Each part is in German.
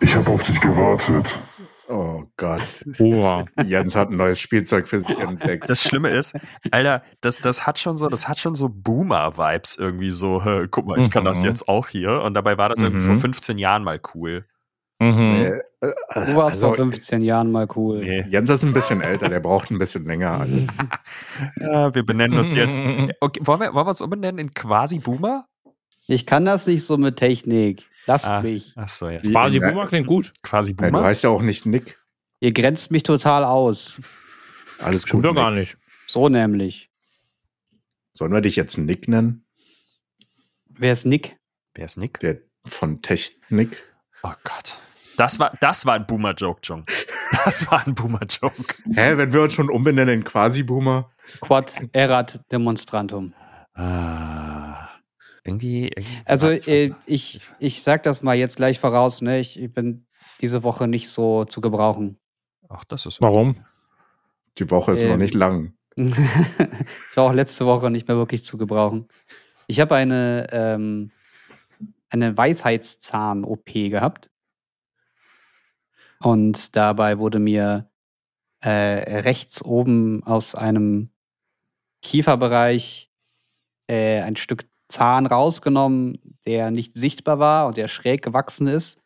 Ich habe auf dich gewartet. Oh Gott. Wow. Jens hat ein neues Spielzeug für sich entdeckt. Das Schlimme ist, Alter, das, das hat schon so, das hat schon so Boomer-Vibes irgendwie so, hä, guck mal, ich kann das Mhm. jetzt auch hier. Und dabei war das irgendwie Mhm. vor 15 Jahren mal cool. Mhm. Äh, äh, Du warst also, vor 15 Jahren mal cool. Nee. Jens ist ein bisschen älter, der braucht ein bisschen länger. Ja, wir benennen uns jetzt. Okay, wollen, wir, wollen wir uns umbenennen in quasi Boomer? Ich kann das nicht so mit Technik. Lasst Ah. mich. Achso, ja. Wie- Quasi Ja, Boomer klingt gut. Quasi Nein, du Boomer? heißt ja auch nicht Nick. Ihr grenzt mich total aus. Alles gut. Stimmt doch gar nicht. So nämlich. Sollen wir dich jetzt Nick nennen? Wer ist Nick? Wer ist Nick? Der von Technik? Oh Gott. Das war, das war ein Boomer-Joke, Jung. Das war ein Boomer-Joke. Hä, wenn wir uns schon umbenennen in Quasi-Boomer? Quad erat demonstrantum. Ah, irgendwie, irgendwie. Also äh, ich, ich sag das mal jetzt gleich voraus. Ne? Ich, ich bin diese Woche nicht so zu gebrauchen. Ach, das ist. Warum? Die Woche ist noch Ähm. nicht lang. ich war auch letzte Woche nicht mehr wirklich zu gebrauchen. Ich habe eine, ähm, eine Weisheitszahn-OP gehabt. Und dabei wurde mir äh, rechts oben aus einem Kieferbereich äh, ein Stück Zahn rausgenommen, der nicht sichtbar war und der schräg gewachsen ist.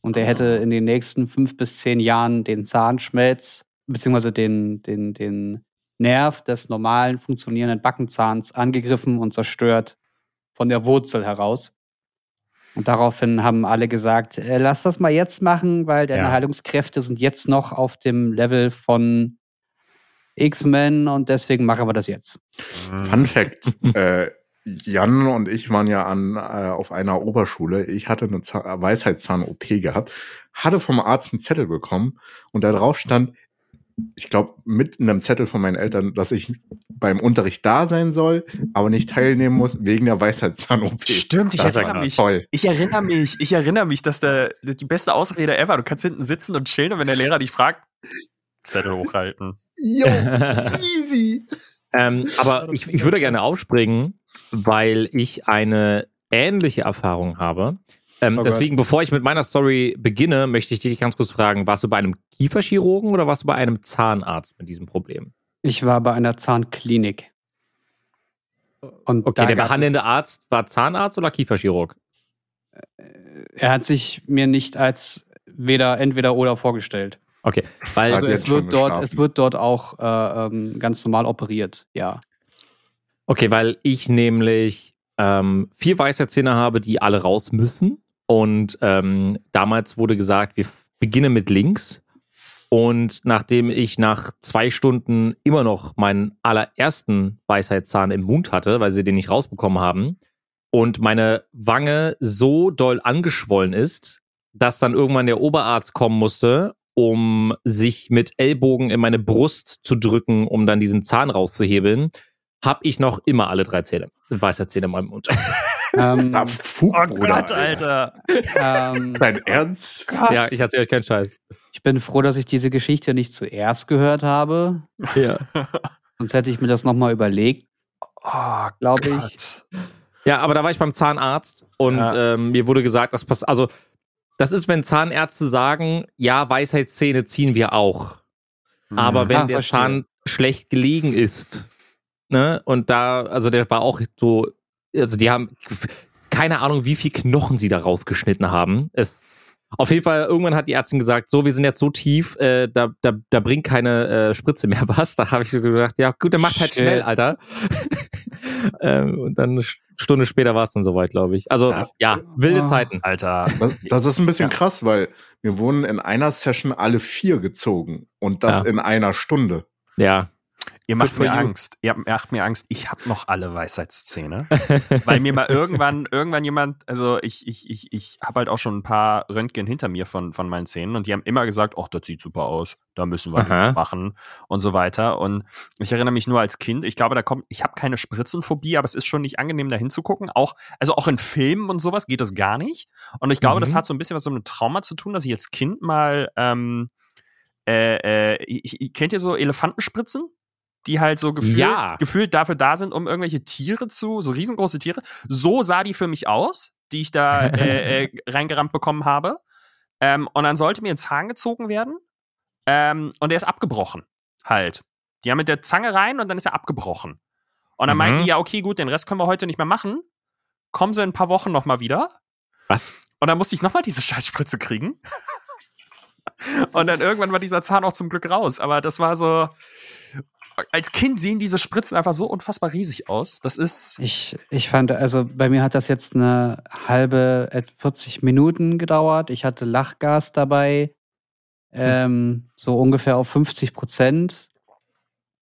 Und der hätte in den nächsten fünf bis zehn Jahren den Zahnschmelz, beziehungsweise den, den, den Nerv des normalen funktionierenden Backenzahns angegriffen und zerstört von der Wurzel heraus. Und daraufhin haben alle gesagt, äh, lass das mal jetzt machen, weil deine Ja. Heilungskräfte sind jetzt noch auf dem Level von X-Men und deswegen machen wir das jetzt. Fun Fact. äh, Jan und ich waren ja an, äh, auf einer Oberschule. Ich hatte eine Zahn Weisheitszahn-OP gehabt, hatte vom Arzt einen Zettel bekommen und da drauf stand, ich glaube, mit einem Zettel von meinen Eltern, dass ich beim Unterricht da sein soll, aber nicht teilnehmen muss wegen der Weisheitszahn-OP. Stimmt, ich Das erinnere mich. Toll. Ich erinnere mich, ich erinnere mich, dass der, die beste Ausrede ever, du kannst hinten sitzen und chillen und wenn der Lehrer dich fragt, Zettel hochhalten. Jo, easy. Ähm, aber ich, ich würde gerne aufspringen, weil ich eine ähnliche Erfahrung habe. Ähm, Oh Gott. deswegen, bevor ich mit meiner Story beginne, möchte ich dich ganz kurz fragen, warst du bei einem Kieferchirurgen oder warst du bei einem Zahnarzt mit diesem Problem? Ich war bei einer Zahnklinik. Und Okay, der behandelnde Arzt war Zahnarzt oder Kieferchirurg? Er hat sich mir nicht als weder entweder oder vorgestellt. Okay, weil Also es wird dort, geschlafen. es wird dort auch äh, ähm, ganz normal operiert, ja. Okay, weil ich nämlich ähm, vier Weisheitszähne habe, die alle raus müssen. Und ähm, damals wurde gesagt, wir beginnen mit links. Und nachdem ich nach zwei Stunden immer noch meinen allerersten Weisheitszahn im Mund hatte, weil sie den nicht rausbekommen haben, und meine Wange so doll angeschwollen ist, dass dann irgendwann der Oberarzt kommen musste, um sich mit Ellbogen in meine Brust zu drücken, um dann diesen Zahn rauszuhebeln, habe ich noch immer alle drei Zähne, Weisheitszähne in meinem Mund. Ähm, Na, Fug, Oh Bruder. Gott, Alter. ähm, Dein Ernst? ja, ich erzähle euch keinen Scheiß. ich bin froh, dass ich diese Geschichte nicht zuerst gehört habe. Ja. Sonst hätte ich mir das nochmal überlegt, Oh, glaube ich. Gott. Ja, aber da war ich beim Zahnarzt und Ja. ähm, mir wurde gesagt, das passt. Also, das ist, wenn Zahnärzte sagen, ja, Weisheitszähne ziehen wir auch. Aber Mhm. wenn Ah, der verstehe. Zahn schlecht gelegen ist, ne, und da, also der war auch so, also die haben keine Ahnung, wie viel Knochen sie da rausgeschnitten haben. Es, auf jeden Fall, irgendwann hat die Ärztin gesagt, so, wir sind jetzt so tief, äh, da, da, da bringt keine äh, Spritze mehr was. Da habe ich so gedacht, ja gut, dann macht halt Shit. schnell, Alter. ähm, und dann Stunde später war es dann soweit, glaube ich. Also, Ja. ja, wilde Oh. Zeiten. Alter. Das, das ist ein bisschen krass, weil wir wurden in einer Session alle vier gezogen und das Ja. in einer Stunde. Ja. Ihr macht mir. Angst. Ihr macht mir Angst. Ich habe noch alle Weisheitszähne. weil mir mal irgendwann, irgendwann jemand, also ich, ich, ich, ich habe halt auch schon ein paar Röntgen hinter mir von, von meinen Zähnen und die haben immer gesagt, ach, das sieht super aus, da müssen wir Aha. nichts machen und so weiter. Und ich erinnere mich nur als Kind, ich glaube, da kommt, ich habe keine Spritzenphobie, aber es ist schon nicht angenehm, da hinzugucken. Auch, also auch in Filmen und sowas geht das gar nicht. Und ich glaube, Mhm. das hat so ein bisschen was mit Trauma zu tun, dass ich als Kind mal, ähm, äh, äh, kennt ihr so Elefantenspritzen? Die halt so gefühlt, Ja. gefühlt dafür da sind, um irgendwelche Tiere zu, so riesengroße Tiere. So sah die für mich aus, die ich da äh, äh, reingerammt bekommen habe. Ähm, und dann sollte mir ein Zahn gezogen werden. Ähm, und der ist abgebrochen. Halt. Die haben mit der Zange rein und dann ist er abgebrochen. Und dann Mhm. meinten die, ja, okay, gut, den Rest können wir heute nicht mehr machen. Kommen sie in ein paar Wochen nochmal wieder. Was? Und dann musste ich nochmal diese Scheißspritze kriegen. Und dann irgendwann war dieser Zahn auch zum Glück raus. Aber das war so. Als Kind sehen diese Spritzen einfach so unfassbar riesig aus. Das ist. Ich, ich fand, also bei mir hat das jetzt eine halbe, et- 40 Minuten gedauert. Ich hatte Lachgas dabei, ähm, so ungefähr auf 50 Prozent.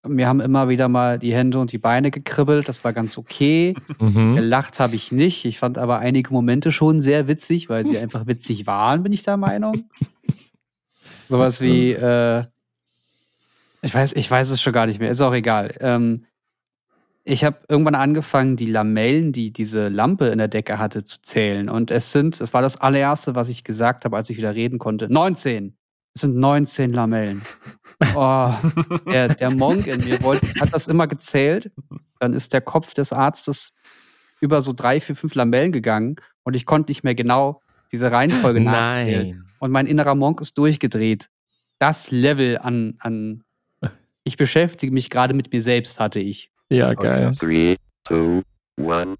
Mir haben immer wieder mal die Hände und die Beine gekribbelt. Das war ganz okay. Mhm. Gelacht habe ich nicht. Ich fand aber einige Momente schon sehr witzig, weil sie einfach witzig waren, bin ich der Meinung. Sowas wie, äh, ich weiß, ich weiß es schon gar nicht mehr, ist auch egal. Ähm, ich habe irgendwann angefangen, die Lamellen, die diese Lampe in der Decke hatte, zu zählen. Und es sind, es war das allererste, was ich gesagt habe, als ich wieder reden konnte. 19. Es sind 19 Lamellen. Oh, der, der Monk in mir wollte, hat das immer gezählt. Dann ist der Kopf des Arztes über so drei, vier, fünf Lamellen gegangen und ich konnte nicht mehr genau diese Reihenfolge nachzählen. Nein. Und mein innerer Monk ist durchgedreht. Das Level an, an ich beschäftige mich gerade mit mir selbst, hatte ich. Ja, geil. Three, two, one.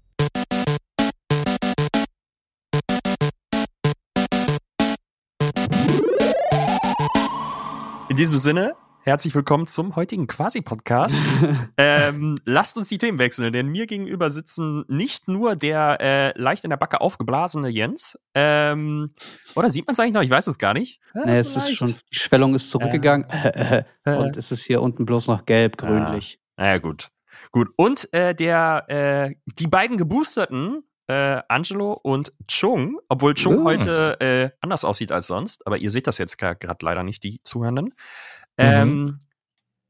In diesem Sinne, herzlich willkommen zum heutigen Quasi-Podcast. ähm, lasst uns die Themen wechseln, denn mir gegenüber sitzen nicht nur der äh, leicht in der Backe aufgeblasene Jens. Ähm, oder sieht man es eigentlich noch? Ich weiß es gar nicht. Ja, Nee, es ist schon, die Schwellung ist zurückgegangen Äh. und es ist hier unten bloß noch gelb, grünlich. Naja, gut. Gut. Und äh, der, äh, die beiden Geboosterten, äh, Angelo und Chung, obwohl Chung Uh. heute äh, anders aussieht als sonst, aber ihr seht das jetzt gerade leider nicht, die Zuhörenden. Ähm,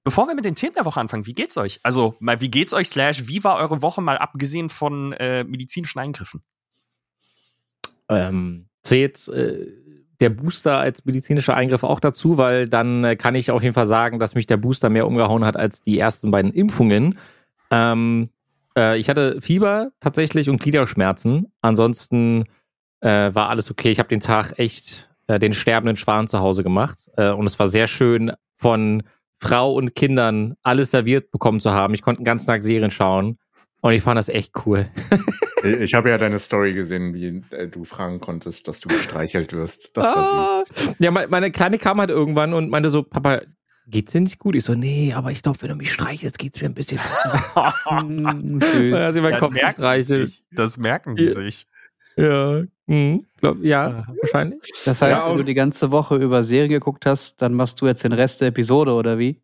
bevor wir mit den Themen der Woche anfangen, wie geht's euch? Also, mal, wie geht's euch, slash, wie war eure Woche mal abgesehen von äh, medizinischen Eingriffen? Ähm, zählt äh, der Booster als medizinischer Eingriff auch dazu, weil dann äh, kann ich auf jeden Fall sagen, dass mich der Booster mehr umgehauen hat als die ersten beiden Impfungen. Ähm, äh, ich hatte Fieber tatsächlich und Gliederschmerzen. Ansonsten äh, war alles okay. Ich habe den Tag echt äh, den sterbenden Schwan zu Hause gemacht äh, und es war sehr schön von Frau und Kindern alles serviert bekommen zu haben. Ich konnte den ganzen Tag Serien schauen und ich fand das echt cool. Ich, habe ja deine Story gesehen, wie äh, du fragen konntest, dass du gestreichelt wirst. Das war süß. Ah. Ja, me- meine Kleine kam halt irgendwann und meinte so, Papa, geht's dir nicht gut? Ich so, nee, aber ich glaube, wenn du mich streichelst, geht's mir ein bisschen besser. Hat süß. sie meinen Das Kopf merken die gestreichelt. sich. Das merken die Ja. sich. Ja, mhm. glaub, ja, wahrscheinlich. Das heißt, Ja, wenn du die ganze Woche über Serien geguckt hast, dann machst du jetzt den Rest der Episode, oder wie?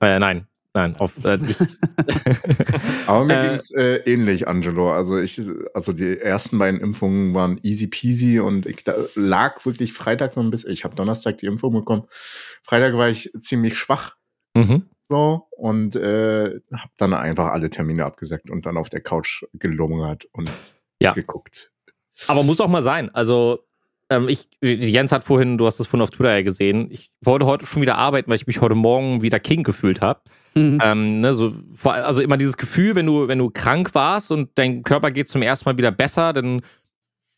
Äh, nein, nein, auf, äh, Aber mir Äh, ging's äh, ähnlich, Angelo. Also ich, also die ersten beiden Impfungen waren easy peasy und ich da lag wirklich Freitag noch ein bisschen. Ich habe Donnerstag die Impfung bekommen. Freitag war ich ziemlich schwach mhm. so und äh, habe dann einfach alle Termine abgesagt und dann auf der Couch gelungert und Ja. geguckt. Aber muss auch mal sein. Also, ähm, ich, Jens hat vorhin, du hast es vorhin auf Twitter ja gesehen, ich wollte heute schon wieder arbeiten, weil ich mich heute Morgen wieder King gefühlt habe. Mhm. Ähm, ne, so, also immer dieses Gefühl, wenn du, wenn du krank warst und dein Körper geht zum ersten Mal wieder besser, dann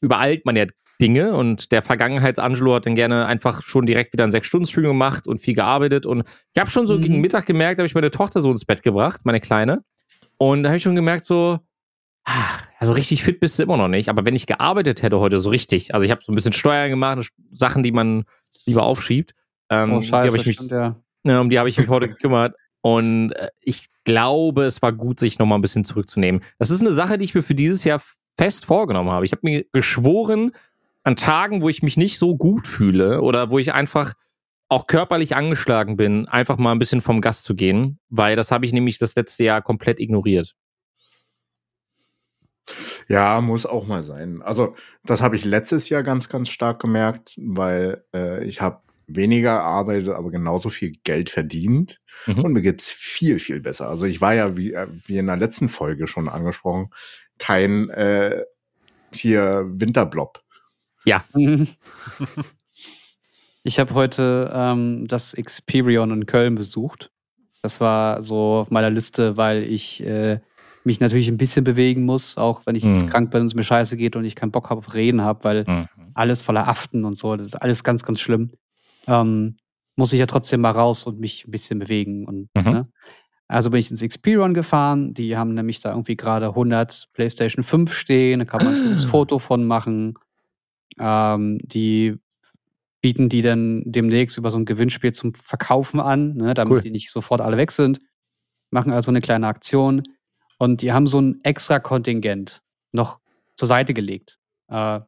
übereilt man ja Dinge und der Vergangenheits-Angelo hat dann gerne einfach schon direkt wieder einen Sechs-Stunden-Stream gemacht und viel gearbeitet und ich habe schon so Mhm. gegen Mittag gemerkt, habe ich meine Tochter so ins Bett gebracht, meine Kleine und da habe ich schon gemerkt so, also richtig fit bist du immer noch nicht, aber wenn ich gearbeitet hätte heute so richtig, also ich habe so ein bisschen Steuern gemacht, Sachen, die man lieber aufschiebt, ähm, oh, die scheiße, habe ich mich stimmt, ja. ja, um die habe ich mich heute gekümmert. Und äh, ich glaube, es war gut, sich nochmal ein bisschen zurückzunehmen. Das ist eine Sache, die ich mir für dieses Jahr fest vorgenommen habe. Ich habe mir geschworen, an Tagen, wo ich mich nicht so gut fühle oder wo ich einfach auch körperlich angeschlagen bin, einfach mal ein bisschen vom Gast zu gehen, weil das habe ich nämlich das letzte Jahr komplett ignoriert. Ja, muss auch mal sein. Also das habe ich letztes Jahr ganz, ganz stark gemerkt, weil äh, ich habe weniger gearbeitet, aber genauso viel Geld verdient. Mhm. Und mir geht's viel, viel besser. Also ich war ja, wie, äh, wie in der letzten Folge schon angesprochen, kein äh, hier Winterblob. Mhm. Ich habe heute ähm, das Experion in Köln besucht. Das war so auf meiner Liste, weil ich äh, mich natürlich ein bisschen bewegen muss, auch wenn ich jetzt Mhm. krank bin und es mir scheiße geht und ich keinen Bock habe auf Reden habe, weil Mhm. alles voller Aften und so, das ist alles ganz, ganz schlimm. Ähm, muss ich ja trotzdem mal raus und mich ein bisschen bewegen. Und, Mhm. ne? Also bin ich ins XP-Run gefahren. Die haben nämlich da irgendwie gerade 100 PlayStation 5 stehen. Da kann man ein schönes. Foto von machen. Ähm, die bieten die dann demnächst über so ein Gewinnspiel zum Verkaufen an, ne, damit Cool. die nicht sofort alle weg sind. Machen also eine kleine Aktion. Und die haben so ein extra Kontingent noch zur Seite gelegt. Äh,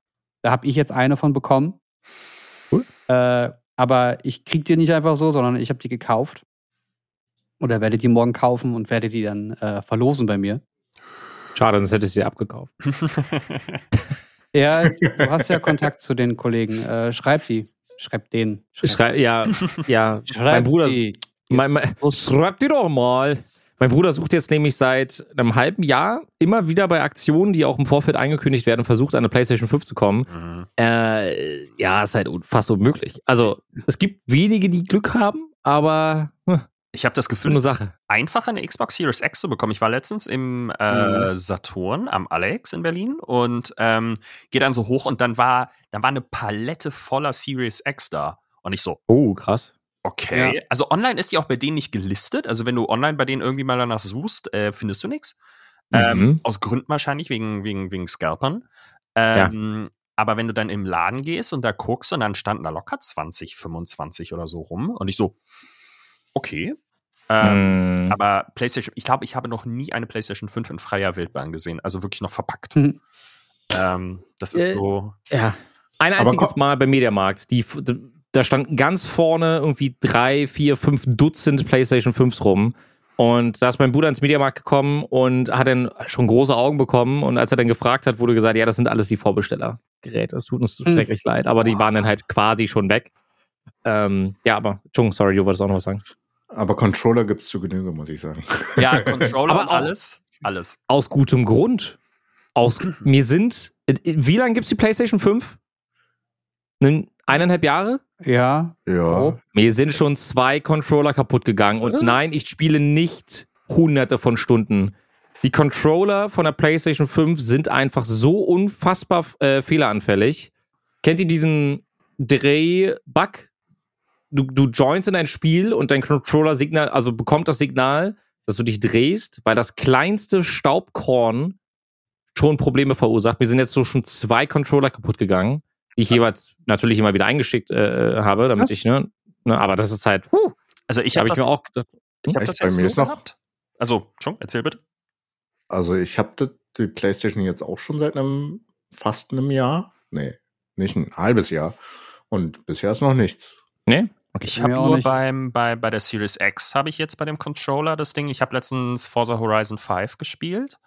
da habe ich jetzt eine von bekommen. Cool. Äh, aber ich krieg die nicht einfach so, sondern ich habe die gekauft. Oder werde die morgen kaufen und werde die dann äh, verlosen bei mir. Schade, sonst hättest du die abgekauft. Ja, du hast ja Kontakt zu den Kollegen. Äh, schreib die. Schreib den. Schrei ja, ja. Schreib mein Bruder, die. mein, mein, schreib die doch mal. Mein Bruder sucht jetzt nämlich seit einem halben Jahr immer wieder bei Aktionen, die auch im Vorfeld angekündigt werden, versucht, an eine PlayStation 5 zu kommen. Mhm. Äh, ja, ist halt fast unmöglich. Also, es gibt wenige, die Glück haben, aber hm, Ich habe das Gefühl, es ist Sache. einfach eine Xbox Series X zu bekommen. Ich war letztens im äh, Saturn am Alex in Berlin und ähm, gehe dann so hoch und dann war, dann war eine Palette voller Series X da. Und ich so, Oh, krass. Okay. Ja. Also online ist die auch bei denen nicht gelistet. Also wenn du online bei denen irgendwie mal danach suchst, äh, findest du nichts. Mhm. Ähm, aus Gründen wahrscheinlich, wegen, wegen, wegen Scalpern. Ähm, Aber wenn du dann im Laden gehst und da guckst und dann standen da locker 20, 25 oder so rum und ich so, okay. Ähm, Mm, aber PlayStation, ich glaube, ich habe noch nie eine PlayStation 5 in freier Wildbahn gesehen, also wirklich noch verpackt. Mhm. Ähm, das ist Äh, so. ja. Ein einziges Mal beim Mediamarkt. Die, f- d- da standen ganz vorne irgendwie drei, vier, fünf Dutzend PlayStation 5s rum. Und da ist mein Bruder ins Mediamarkt gekommen und hat dann schon große Augen bekommen. Und als er dann gefragt hat, wurde gesagt, ja, das sind alles die Vorbestellergeräte. Es tut uns Hm. schrecklich leid. Aber die waren dann halt quasi schon weg. Ähm, ja, aber, Entschuldigung, sorry, du wolltest auch noch was sagen. Aber Controller gibt's zu Genüge, muss ich sagen. Ja, Controller Aber alles. Alles. Aus gutem Grund. Aus, mir sind, wie lange gibt's die PlayStation 5? Nen- Eineinhalb Jahre? Ja, Ja. Oh. Mir sind schon zwei Controller kaputt gegangen. Und nein, ich spiele nicht hunderte von Stunden. Die Controller von der PlayStation 5 sind einfach so unfassbar äh, fehleranfällig. Kennt ihr diesen Dreh-Bug? Du, du joinst in ein Spiel und dein Controller Signal, also bekommt das Signal, dass du dich drehst, weil das kleinste Staubkorn schon Probleme verursacht. Mir sind jetzt so schon zwei Controller kaputt gegangen, die ich jeweils natürlich immer wieder eingeschickt äh, habe, damit Was? ich, ne, ne, aber das ist halt, puh, Also ich habe habe ich mir auch gedacht, ich hab Echt? das Bei jetzt mir ist noch- gehabt. Also, schon, erzähl bitte. Also ich habe die PlayStation jetzt auch schon seit einem fast einem Jahr. Nee, nicht ein halbes Jahr. Und bisher ist noch nichts. ne? Ich Bei habe nur nicht. beim, bei, bei der Series X habe ich jetzt bei dem Controller das Ding. Ich habe letztens Forza Horizon 5 gespielt.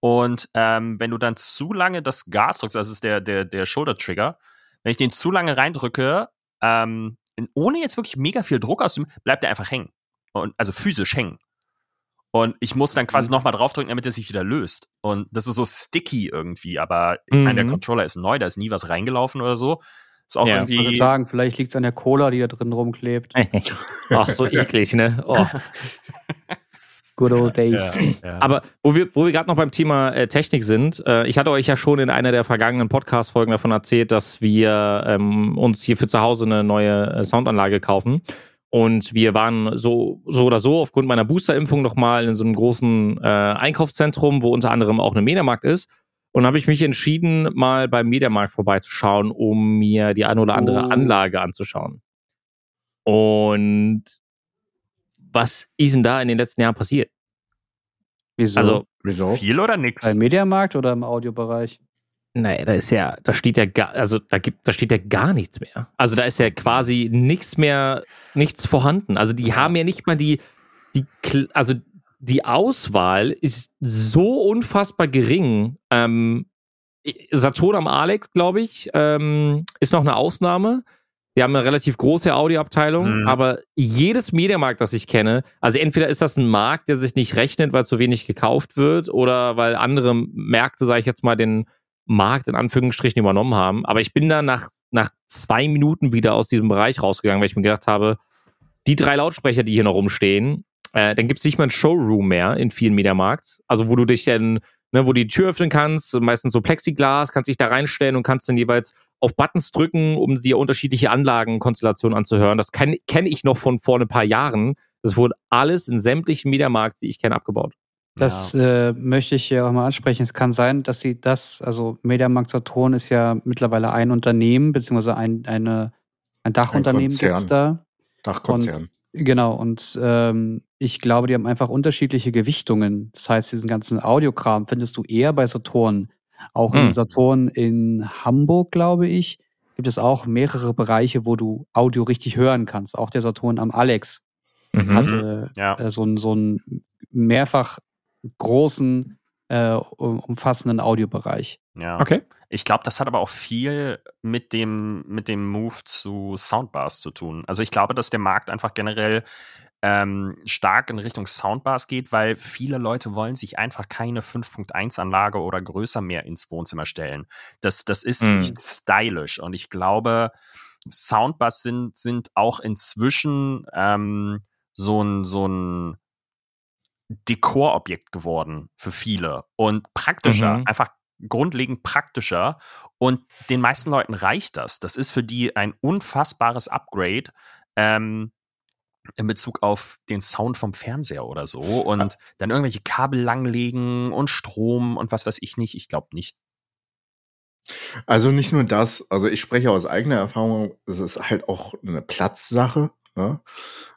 Und ähm, wenn du dann zu lange das Gas drückst, also das ist der, der, der Shoulder-Trigger, wenn ich den zu lange reindrücke, ähm, ohne jetzt wirklich mega viel Druck aus dem, bleibt er einfach hängen. Und, also physisch hängen. Und ich muss dann quasi Mhm. nochmal draufdrücken, damit er sich wieder löst. Und das ist so sticky irgendwie. Aber ich meine, der Mhm. Controller ist neu, da ist nie was reingelaufen oder so. Ist auch Ja. ich würde irgendwie. sagen, vielleicht liegt es an der Cola, die da drin rumklebt. Ach, so eklig, ne? Oh. Good old days. Ja, ja. Aber wo wir, wo wir gerade noch beim Thema äh, Technik sind, äh, ich hatte euch ja schon in einer der vergangenen Podcast-Folgen davon erzählt, dass wir ähm, uns hier für zu Hause eine neue äh, Soundanlage kaufen. Und wir waren so, so oder so aufgrund meiner Boosterimpfung nochmal in so einem großen äh, Einkaufszentrum, wo unter anderem auch eine Mediamarkt ist. Und habe ich mich entschieden, mal beim Mediamarkt vorbeizuschauen, um mir die eine oder andere Oh. Anlage anzuschauen. Und was ist denn da in den letzten Jahren passiert? Wieso? Also, Wieso? Viel oder nix? beim Mediamarkt oder im Audiobereich? Nee, da ist ja, da steht ja gar, also da gibt, da steht ja gar nichts mehr. Also da ist ja quasi nichts mehr, nichts vorhanden. Also die haben ja nicht mal die, die, also die Auswahl ist so unfassbar gering. Ähm, Saturn am Alex, glaube ich, ähm, ist noch eine Ausnahme. Die haben eine relativ große Audioabteilung, Mhm. aber jedes Mediamarkt, das ich kenne, also entweder ist das ein Markt, der sich nicht rechnet, weil zu wenig gekauft wird, oder weil andere Märkte, sage ich jetzt mal, den Markt in Anführungsstrichen übernommen haben. Aber ich bin da nach, nach zwei Minuten wieder aus diesem Bereich rausgegangen, weil ich mir gedacht habe, die drei Lautsprecher, die hier noch rumstehen, äh, dann gibt es nicht mal ein Showroom mehr in vielen Mediamarkts. Also wo du dich dann, ne, wo du die Tür öffnen kannst, meistens so Plexiglas, kannst dich da reinstellen und kannst dann jeweils auf Buttons drücken, um dir unterschiedliche Anlagenkonstellationen anzuhören. Das kenne kenn ich noch von vor ein paar Jahren. Das wurde alles in sämtlichen Mediamarkts, die ich kenne, abgebaut. Das äh, möchte ich hier auch mal ansprechen. Es kann sein, dass sie das, also Mediamarkt Saturn ist ja mittlerweile ein Unternehmen, beziehungsweise ein, eine, ein Dachunternehmen Konzern. gibt's da. Dachkonzern. Genau, und ähm, ich glaube, die haben einfach unterschiedliche Gewichtungen. Das heißt, diesen ganzen Audiokram findest du eher bei Saturn. Auch Hm. im Saturn in Hamburg, glaube ich, gibt es auch mehrere Bereiche, wo du Audio richtig hören kannst. Auch der Saturn am Alex Mhm. hatte Ja. äh, so, einen- so einen mehrfach großen, äh, um- umfassenden Audiobereich. Ja. Okay. Ich glaube, das hat aber auch viel mit dem, mit dem Move zu Soundbars zu tun. Also ich glaube, dass der Markt einfach generell ähm, stark in Richtung Soundbars geht, weil viele Leute wollen sich einfach keine 5.1-Anlage oder größer mehr ins Wohnzimmer stellen. Das, das ist Mhm. nicht stylisch. Und ich glaube, Soundbars sind, sind auch inzwischen ähm, so ein, so ein Dekorobjekt geworden für viele und praktischer, Mhm. einfach grundlegend praktischer. Und den meisten Leuten reicht das. Das ist für die ein unfassbares Upgrade ähm, in Bezug auf den Sound vom Fernseher oder so. Und dann irgendwelche Kabel langlegen und Strom und was weiß ich nicht. Ich glaube nicht. Also nicht nur das, also ich spreche aus eigener Erfahrung, es ist halt auch eine Platzsache. Ne?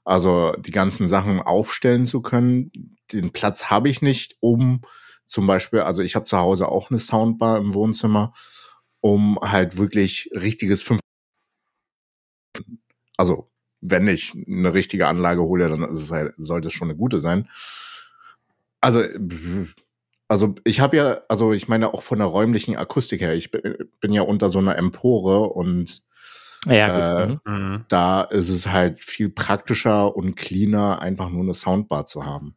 Also die ganzen Sachen aufstellen zu können, den Platz habe ich nicht, um zum Beispiel, also ich habe zu Hause auch eine Soundbar im Wohnzimmer, um halt wirklich richtiges fünf also wenn ich eine richtige Anlage hole, dann ist es halt, sollte es schon eine gute sein. Also also ich habe ja, also ich meine auch von der räumlichen Akustik her, ich bin, ja unter so einer Empore und Ja, Äh, gut. Mhm. Mhm. da ist es halt viel praktischer und cleaner, einfach nur eine Soundbar zu haben.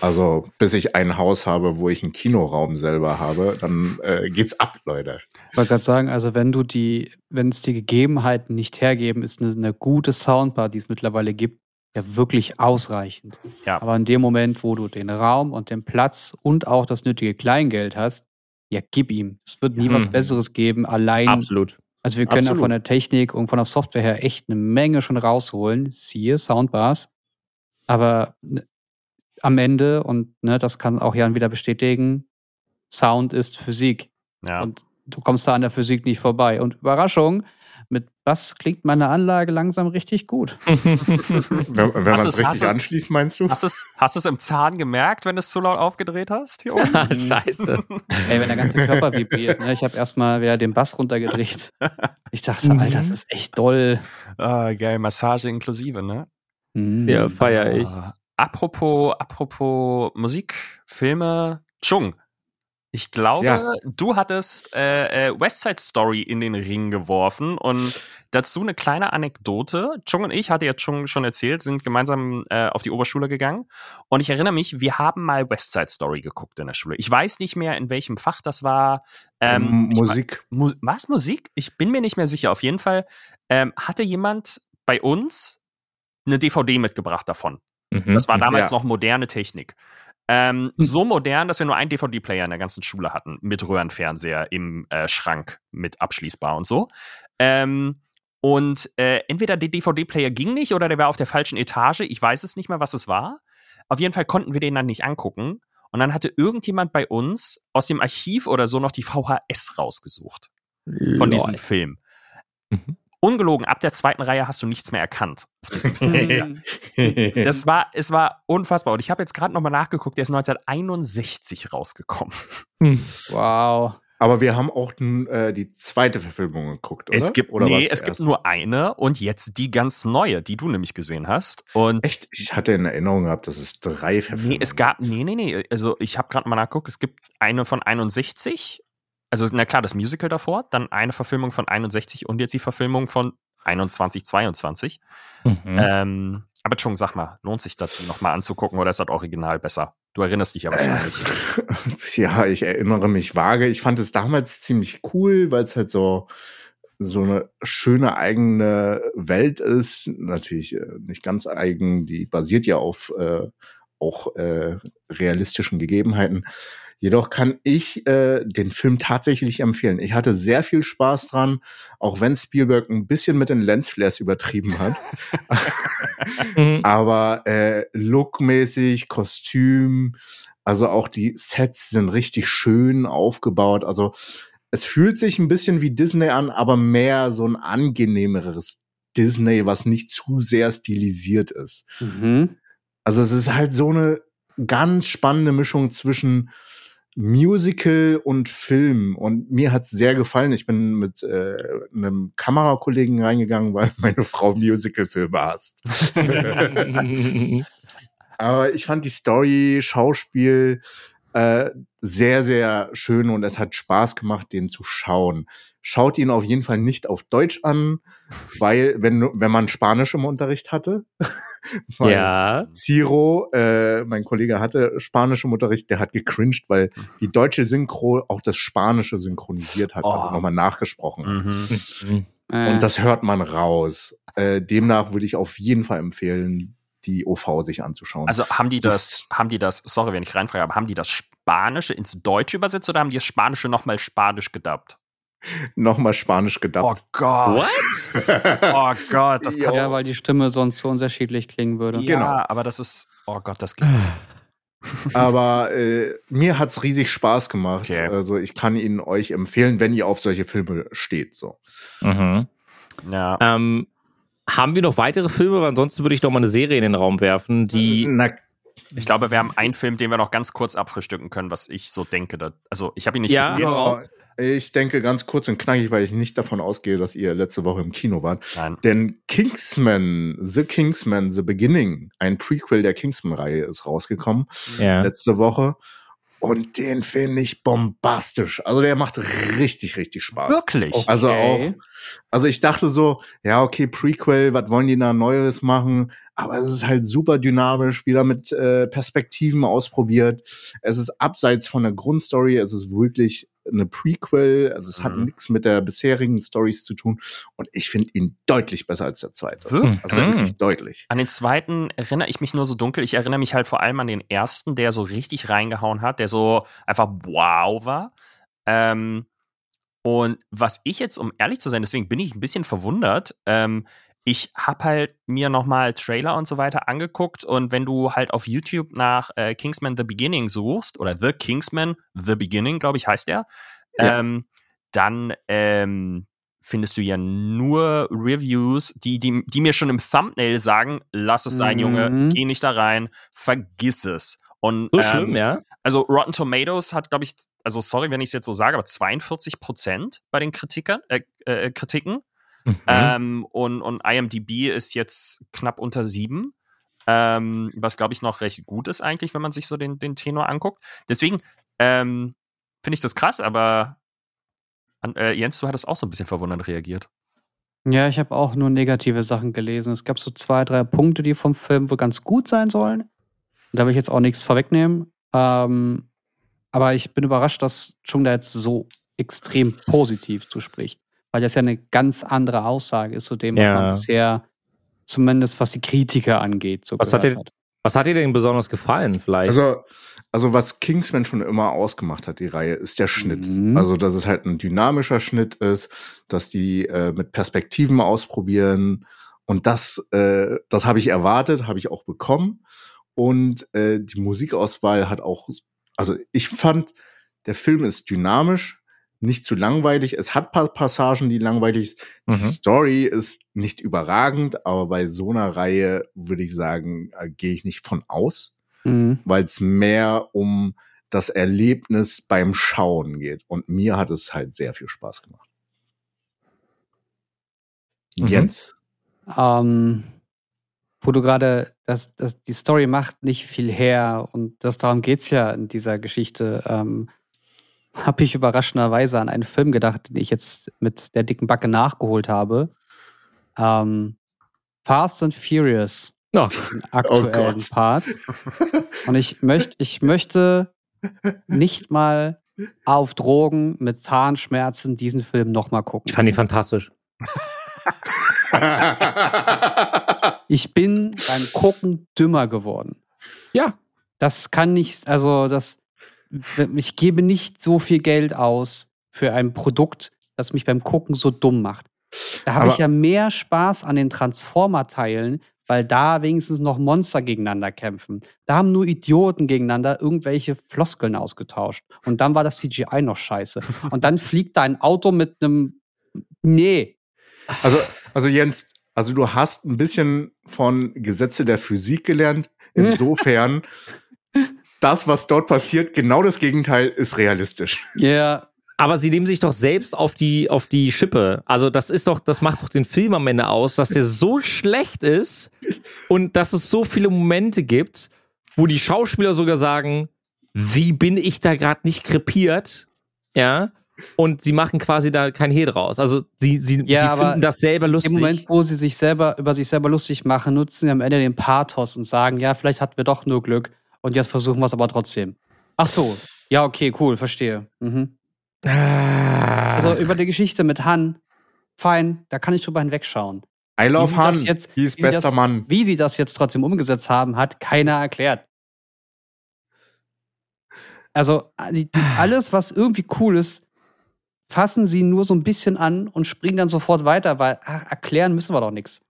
Also bis ich ein Haus habe, wo ich einen Kinoraum selber habe, dann äh, geht's ab, Leute. Ich wollte gerade sagen, also wenn du die, wenn es die Gegebenheiten nicht hergeben, ist eine, eine gute Soundbar, die es mittlerweile gibt, ja wirklich ausreichend. Ja. Aber in dem Moment, wo du den Raum und den Platz und auch das nötige Kleingeld hast, ja, gib ihm. Es wird nie was Mhm. Besseres geben, allein. Absolut. Also wir können ja Absolut. von der Technik und von der Software her echt eine Menge schon rausholen, siehe Soundbars. Aber ne, am Ende, und ne, das kann auch Jan wieder bestätigen, Sound ist Physik. Ja. Und du kommst da an der Physik nicht vorbei. Und Überraschung, mit Bass klingt meine Anlage langsam richtig gut. Wenn, wenn man es richtig anschließt, meinst du? Hast du es hast du's im Zahn gemerkt, wenn du es zu laut aufgedreht hast? Hier oben? Scheiße. Ey, wenn der ganze Körper vibriert. Ne? Ich habe erstmal wieder den Bass runtergedreht. Ich dachte, Alter, das ist echt doll. ah, geil, Massage inklusive, ne? Mhm. Ja, feier ich. Ah, apropos, apropos Musik, Filme, Chung. Ich glaube, Ja. du hattest äh, äh, West Side Story in den Ring geworfen und dazu eine kleine Anekdote. Chung und ich, hatte ja Chung schon erzählt, sind gemeinsam äh, auf die Oberschule gegangen und ich erinnere mich, wir haben mal West Side Story geguckt in der Schule. Ich weiß nicht mehr, in welchem Fach das war. Ähm, ich Musik. Mu was, Musik? Ich bin mir nicht mehr sicher. Auf jeden Fall ähm, hatte jemand bei uns eine DVD mitgebracht davon. Mhm. Das war damals Ja. noch moderne Technik. Ähm, so modern, dass wir nur einen DVD-Player in der ganzen Schule hatten, mit Röhrenfernseher im äh, Schrank, mit abschließbar und so. Ähm, und äh, entweder der DVD-Player ging nicht oder der war auf der falschen Etage. Ich weiß es nicht mehr, was es war. Auf jeden Fall konnten wir den dann nicht angucken. Und dann hatte irgendjemand bei uns aus dem Archiv oder so noch die VHS rausgesucht von diesem Lol. Film. Mhm. Ungelogen, ab der zweiten Reihe hast du nichts mehr erkannt auf diesem Film. Das war, es war unfassbar. Und ich habe jetzt gerade nochmal nachgeguckt, der ist 1961 rausgekommen. Wow. Aber wir haben auch äh, die zweite Verfilmung geguckt, oder? Es gibt, oder nee, es gibt erste? nur eine und jetzt die ganz neue, die du nämlich gesehen hast. Und Echt? Ich hatte in Erinnerung gehabt, dass es drei Verfilmungen nee, es gab, nee, nee, nee. Also ich habe gerade mal nachgeguckt, es gibt eine von 61, also na klar, das Musical davor, dann eine Verfilmung von 61 und jetzt die Verfilmung von 21, 22. Mhm. Ähm, aber Chung, sag mal, lohnt sich das nochmal anzugucken oder ist das Original besser? Du erinnerst dich ja wahrscheinlich. Ja, ich erinnere mich vage. Ich fand es damals ziemlich cool, weil es halt so so eine schöne eigene Welt ist. Natürlich äh, nicht ganz eigen, die basiert ja auf äh, auch äh, realistischen Gegebenheiten. Jedoch kann ich äh, den Film tatsächlich empfehlen. Ich hatte sehr viel Spaß dran, auch wenn Spielberg ein bisschen mit den Lensflares übertrieben hat. Mhm. Aber äh, lookmäßig, Kostüm, also auch die Sets sind richtig schön aufgebaut. Also es fühlt sich ein bisschen wie Disney an, aber mehr so ein angenehmeres Disney, was nicht zu sehr stilisiert ist. Mhm. Also es ist halt so eine ganz spannende Mischung zwischen Musical und Film. Und mir hat's sehr gefallen. Ich bin mit äh, einem Kamerakollegen reingegangen, weil meine Frau Musical-Filme hasst. Aber ich fand die Story, Schauspiel äh, sehr, sehr schön und es hat Spaß gemacht, den zu schauen. Schaut ihn auf jeden Fall nicht auf Deutsch an, weil, wenn, wenn man Spanisch im Unterricht hatte, weil ja. Ciro, äh, mein Kollege hatte Spanisch im Unterricht, der hat gecringed, weil die deutsche Synchro auch das Spanische synchronisiert hat, Oh. also nochmal nachgesprochen. Mhm. Äh, Und das hört man raus. Äh, demnach würde ich auf jeden Fall empfehlen, die OV sich anzuschauen. Also haben die das, Das- haben die das, sorry, wenn ich reinfrage, aber haben die das Spanische ins Deutsche übersetzt oder haben die das Spanische nochmal Spanisch gedubbt? Nochmal Spanisch Oh gedubbt. Gott. What? Oh Gott, das Ja. kannst ja, weil die Stimme sonst so unterschiedlich klingen würde. Ja, Genau. aber das ist, oh Gott, das geht. Aber äh, mir hat's riesig Spaß gemacht. Okay. Also ich kann ihn euch empfehlen, wenn ihr auf solche Filme steht. So. Mhm. Ja. Ähm, haben wir noch weitere Filme? Weil ansonsten würde ich noch mal eine Serie in den Raum werfen, die. Na, Ich glaube, wir haben einen Film, den wir noch ganz kurz abfrühstücken können, was ich so denke. Also, ich habe ihn nicht Ja, gesehen. Ich denke ganz kurz und knackig, weil ich nicht davon ausgehe, dass ihr letzte Woche im Kino wart. Nein. Denn Kingsman, The Kingsman, The Beginning, ein Prequel der Kingsman-Reihe ist rausgekommen Ja. letzte Woche. Und den finde ich bombastisch. Also der macht richtig, richtig Spaß. Wirklich? Also Okay. auch, also ich dachte so, ja, okay, Prequel, was wollen die da Neues machen? Aber es ist halt super dynamisch, wieder mit äh, Perspektiven ausprobiert. Es ist abseits von der Grundstory, es ist wirklich eine Prequel, also es hat Mhm. nichts mit der bisherigen Stories zu tun. Und ich finde ihn deutlich besser als der zweite. Wirklich? Also Mhm. wirklich deutlich. An den zweiten erinnere ich mich nur so dunkel. Ich erinnere mich halt vor allem an den ersten, der so richtig reingehauen hat, der so einfach wow war. Ähm, und was ich jetzt, um ehrlich zu sein, deswegen bin ich ein bisschen verwundert. Ähm, ich habe halt mir nochmal Trailer und so weiter angeguckt und wenn du halt auf YouTube nach äh, Kingsman The Beginning suchst oder The Kingsman The Beginning, glaube ich, heißt der, Ja. ähm, dann ähm, findest du ja nur Reviews, die, die, die mir schon im Thumbnail sagen, lass es sein, Mhm. Junge, geh nicht da rein, vergiss es. Und, So ähm, schlimm, ja? Also Rotten Tomatoes hat, glaube ich, also sorry, wenn ich es jetzt so sage, aber 42 Prozent bei den Kritikern, äh, äh, Kritiken. Mhm. Ähm, und, und IMDb ist jetzt knapp unter sieben. Ähm, was, glaube ich, noch recht gut ist eigentlich, wenn man sich so den, den Tenor anguckt. Deswegen ähm, finde ich das krass, aber an, äh, Jens, du hattest auch so ein bisschen verwundert reagiert. Ja, ich habe auch nur negative Sachen gelesen. Es gab so zwei, drei Punkte, die vom Film wohl ganz gut sein sollen. Und da will ich jetzt auch nichts vorwegnehmen. Ähm, aber ich bin überrascht, dass Chung da jetzt so extrem positiv zuspricht. Weil das ja eine ganz andere Aussage ist zu dem, was Ja. man bisher, zumindest was die Kritiker angeht, so Was hat dir- hat. Was hat dir denn besonders gefallen, vielleicht? Also, also was Kingsman schon immer ausgemacht hat, die Reihe, ist der Schnitt. Mhm. Also, dass es halt ein dynamischer Schnitt ist, dass die äh, mit Perspektiven ausprobieren. Und das, äh, das habe ich erwartet, habe ich auch bekommen. Und äh, die Musikauswahl hat auch, also ich fand, der Film ist dynamisch, nicht zu langweilig. Es hat paar Passagen, die langweilig sind. Die Mhm. Story ist nicht überragend, aber bei so einer Reihe würde ich sagen, äh, gehe ich nicht von aus Mhm. weil es mehr um das Erlebnis beim Schauen geht. Und mir hat es halt sehr viel Spaß gemacht. Mhm. Jens? Ähm, wo du gerade, das, das, die Story macht nicht viel her und das darum geht's ja in dieser Geschichte. Ähm, habe ich überraschenderweise an einen Film gedacht, den ich jetzt mit der dicken Backe nachgeholt habe. Ähm, Fast and Furious, Oh, den aktuellen Gott. Part. Und ich möchte, ich möchte nicht mal auf Drogen mit Zahnschmerzen diesen Film nochmal Ich gucken. fand ihn fantastisch. Ich bin beim Gucken dümmer geworden. Ja. Das kann nicht, also das, ich gebe nicht so viel Geld aus für ein Produkt, das mich beim Gucken so dumm macht. Da habe ich ja mehr Spaß an den Transformer-Teilen, weil da wenigstens noch Monster gegeneinander kämpfen. Da haben nur Idioten gegeneinander irgendwelche Floskeln ausgetauscht. Und dann war das CGI noch scheiße. Und dann fliegt da ein Auto mit einem. Nee. Also, also Jens, also du hast ein bisschen von Gesetze der Physik gelernt. Insofern, das, was dort passiert, genau das Gegenteil ist realistisch. Ja. Aber sie nehmen sich doch selbst auf die, auf die Schippe. Also, das ist doch, das macht doch den Film am Ende aus, dass der so schlecht ist und dass es so viele Momente gibt, wo die Schauspieler sogar sagen, wie bin ich da gerade nicht krepiert? Ja. Und sie machen quasi da kein Hehl draus. Also sie, sie, Ja, sie aber finden das selber lustig. Im Moment, wo sie sich selber über sich selber lustig machen, nutzen sie am Ende den Pathos und sagen, ja, vielleicht hatten wir doch nur Glück und jetzt versuchen wir es aber trotzdem. Ach so. Ja, okay, cool, verstehe. Mhm. Ah. Also über die Geschichte mit Han, fein, da kann ich drüber hinwegschauen. I love Han, jetzt- he is wie sie bester das, Mann. Wie sie das jetzt trotzdem umgesetzt haben, hat keiner erklärt. Also die, die, alles, was irgendwie cool ist, fassen sie nur so ein bisschen an und springen dann sofort weiter, weil ach, erklären müssen wir doch nichts.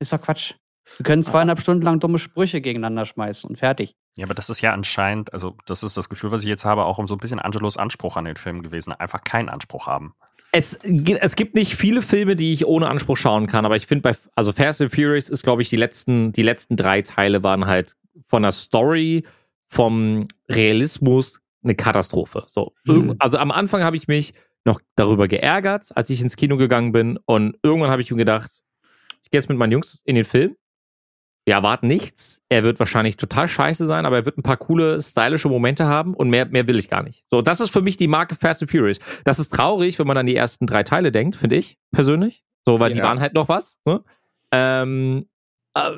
Ist doch Quatsch. Wir können zweieinhalb Stunden lang dumme Sprüche gegeneinander schmeißen und fertig. Ja, aber das ist ja anscheinend, also das ist das Gefühl, was ich jetzt habe, auch um so ein bisschen Angelos Anspruch an den Film gewesen. Einfach keinen Anspruch haben. Es, es gibt nicht viele Filme, die ich ohne Anspruch schauen kann, aber ich finde bei, also Fast and Furious ist, glaube ich, die letzten, die letzten drei Teile waren halt von der Story, vom Realismus eine Katastrophe. So, Mhm. also am Anfang habe ich mich noch darüber geärgert, als ich ins Kino gegangen bin und irgendwann habe ich mir gedacht, ich gehe jetzt mit meinen Jungs in den Film. Wir erwarten nichts. Er wird wahrscheinlich total scheiße sein, aber er wird ein paar coole, stylische Momente haben und mehr, mehr will ich gar nicht. So, das ist für mich die Marke Fast and Furious. Das ist traurig, wenn man an die ersten drei Teile denkt, finde ich persönlich. So, weil die Ja. waren halt noch was. Ne? Ähm, äh,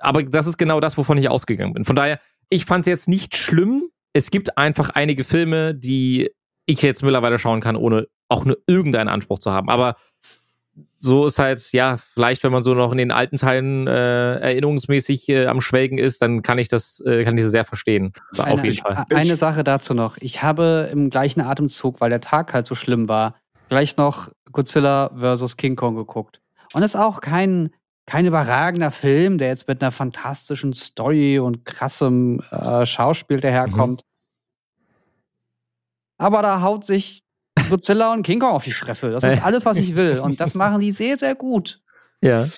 aber das ist genau das, wovon ich ausgegangen bin. Von daher, ich fand es jetzt nicht schlimm. Es gibt einfach einige Filme, die ich jetzt mittlerweile schauen kann, ohne auch nur irgendeinen Anspruch zu haben. Aber so ist halt, ja, vielleicht, wenn man so noch in den alten Teilen äh, erinnerungsmäßig äh, am Schwelgen ist, dann kann ich das, äh, kann ich das sehr verstehen. So, auf eine, jeden Fall. Eine Sache dazu noch. Ich habe im gleichen Atemzug, weil der Tag halt so schlimm war, gleich noch Godzilla vs. King Kong geguckt. Und ist auch kein, kein überragender Film, der jetzt mit einer fantastischen Story und krassem äh, Schauspiel daherkommt. Aber da haut sich Godzilla und King Kong auf die Fresse. Das ist alles, was ich will. Und das machen die sehr, sehr gut. Ja.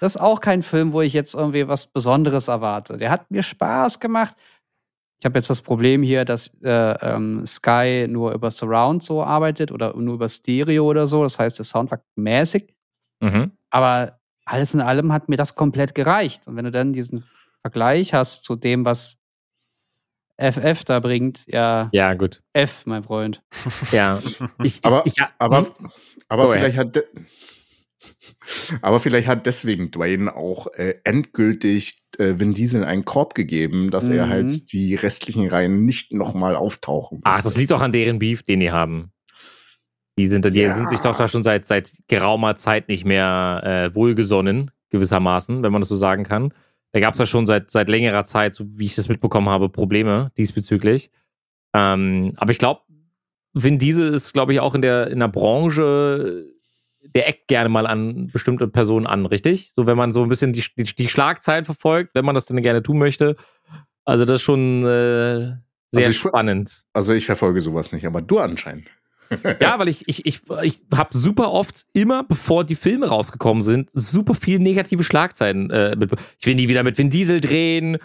Das ist auch kein Film, wo ich jetzt irgendwie was Besonderes erwarte. Der hat mir Spaß gemacht. Ich habe jetzt das Problem hier, dass äh, ähm, Sky nur über Surround so arbeitet oder nur über Stereo oder so. Das heißt, der Sound war mäßig. Mhm. Aber alles in allem hat mir das komplett gereicht. Und wenn du dann diesen Vergleich hast zu dem, was FF da bringt, ja, Ja, gut. F, mein Freund. Ja. Ich, Aber, ich, ich, aber, hm? aber Go vielleicht hat, de aber vielleicht hat deswegen Dwayne auch äh, endgültig äh, Vin Diesel einen Korb gegeben, dass er Mhm. halt die restlichen Reihen nicht nochmal auftauchen. Ach, das liegt doch an deren Beef, den die haben. Die sind, die Ja. sind sich doch da schon seit, seit geraumer Zeit nicht mehr äh, wohlgesonnen, gewissermaßen, wenn man das so sagen kann. Da gab es ja schon seit, seit längerer Zeit, so wie ich das mitbekommen habe, Probleme diesbezüglich. Ähm, aber ich glaube, Vin Diesel ist, glaube ich, auch in der, in der Branche, der eckt gerne mal an bestimmte Personen an, richtig? So, wenn man so ein bisschen die, die, die Schlagzeilen verfolgt, wenn man das dann gerne tun möchte. Also, das ist schon äh, sehr Also ich- spannend. Also ich verfolge sowas nicht, aber du anscheinend. Ja, weil ich, ich, ich, ich habe super oft, immer bevor die Filme rausgekommen sind, super viel negative Schlagzeilen. Äh, mit, ich will nie wieder mit Vin Diesel drehen.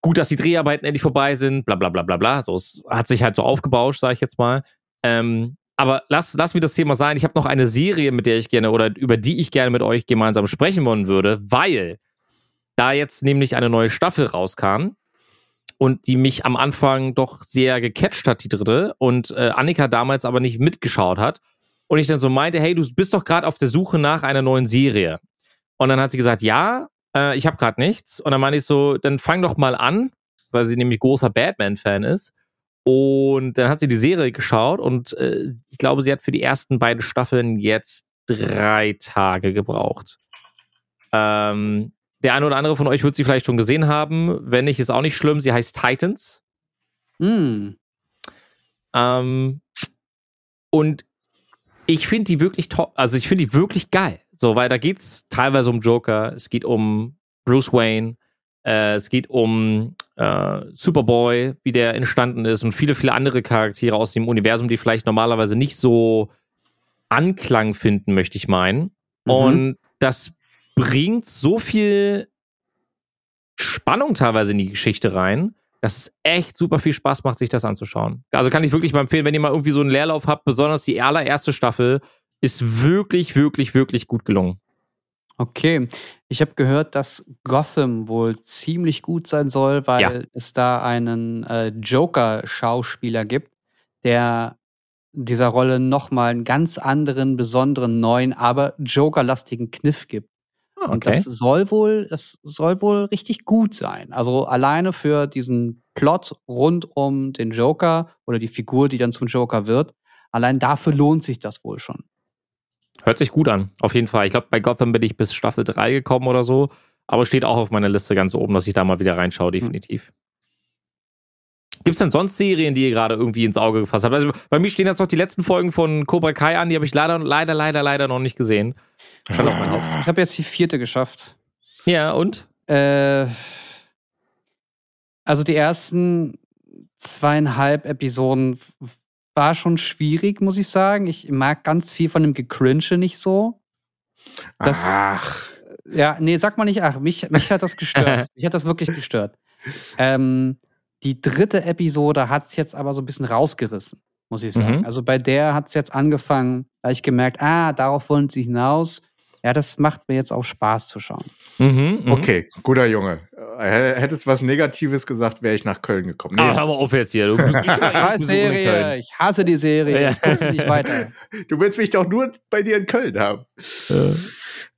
Gut, dass die Dreharbeiten endlich vorbei sind, bla bla bla bla bla. So, es hat sich halt so aufgebauscht, sage ich jetzt mal. Ähm, aber lass, lass mir das Thema sein. Ich habe noch eine Serie, mit der ich gerne oder über die ich gerne mit euch gemeinsam sprechen wollen würde, weil da jetzt nämlich eine neue Staffel rauskam und die mich am Anfang doch sehr gecatcht hat, die dritte, und äh, Annika damals aber nicht mitgeschaut hat. Und ich dann so meinte, hey, du bist doch gerade auf der Suche nach einer neuen Serie. Und dann hat sie gesagt, ja, äh, ich habe gerade nichts. Und dann meinte ich so, dann fang doch mal an, weil sie nämlich großer Batman-Fan ist. Und dann hat sie die Serie geschaut und äh, ich glaube, sie hat für die ersten beiden Staffeln jetzt drei Tage gebraucht. Ähm, der eine oder andere von euch wird sie vielleicht schon gesehen haben. Wenn nicht, ist auch nicht schlimm. Sie heißt Titans. Hm. Ähm, und ich finde die wirklich top, also ich finde die wirklich geil. So, weil da geht's teilweise um Joker, es geht um Bruce Wayne, äh, es geht um äh, Superboy, wie der entstanden ist und viele, viele andere Charaktere aus dem Universum, die vielleicht normalerweise nicht so Anklang finden, möchte ich meinen. Mhm. Und das bringt so viel Spannung teilweise in die Geschichte rein, dass es echt super viel Spaß macht, sich das anzuschauen. Also kann ich wirklich mal empfehlen, wenn ihr mal irgendwie so einen Leerlauf habt, besonders die allererste Staffel ist wirklich, wirklich, wirklich gut gelungen. Okay. Ich habe gehört, dass Gotham wohl ziemlich gut sein soll, weil Ja. es da einen äh, Joker-Schauspieler gibt, der dieser Rolle nochmal einen ganz anderen, besonderen, neuen, aber Joker-lastigen Kniff gibt. Und das soll wohl, das soll wohl richtig gut sein. Also alleine für diesen Plot rund um den Joker oder die Figur, die dann zum Joker wird, allein dafür lohnt sich das wohl schon. Hört sich gut an, auf jeden Fall. Ich glaube, bei Gotham bin ich bis Staffel 3 gekommen oder so. Aber steht auch auf meiner Liste ganz oben, dass ich da mal wieder reinschaue, definitiv. Gibt es denn sonst Serien, die ihr gerade irgendwie ins Auge gefasst habt? Also bei mir stehen jetzt noch die letzten Folgen von Cobra Kai an, die habe ich leider, leider, leider, leider noch nicht gesehen. Stand auf meiner Liste. Ich habe jetzt die vierte geschafft. Ja, und? Äh, also die ersten zweieinhalb Episoden war schon schwierig, muss ich sagen. Ich mag ganz viel von dem Gecrinche nicht so. Das- Ach, Ja, nee, sag mal nicht, ach, mich, mich hat das gestört. mich hat das wirklich gestört. Ähm, die dritte Episode hat es jetzt aber so ein bisschen rausgerissen, muss ich sagen. Mhm. Also bei der hat es jetzt angefangen, da ich gemerkt, ah, darauf wollen sie hinaus. Ja, das macht mir jetzt auch Spaß zu schauen. Mhm, mhm. okay, guter Junge. Hättest was Negatives gesagt, wäre ich nach Köln gekommen. Nee, Ah, hör mal auf jetzt hier. Du, immer Scheiß Serie, ich hasse die Serie, Ja. ich nicht weiter. du willst mich doch nur bei dir in Köln haben.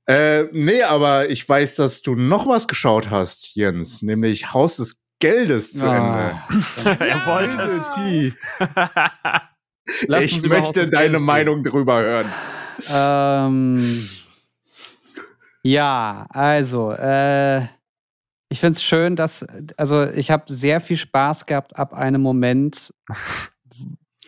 Äh, nee, aber ich weiß, dass du noch was geschaut hast, Jens, nämlich Haus des Geldes zu Ah. Ende. er wollte es. Ich möchte deine Geldes Meinung drüber hören. Ähm, ja, also, äh, ich finde es schön, dass, also ich habe sehr viel Spaß gehabt ab einem Moment,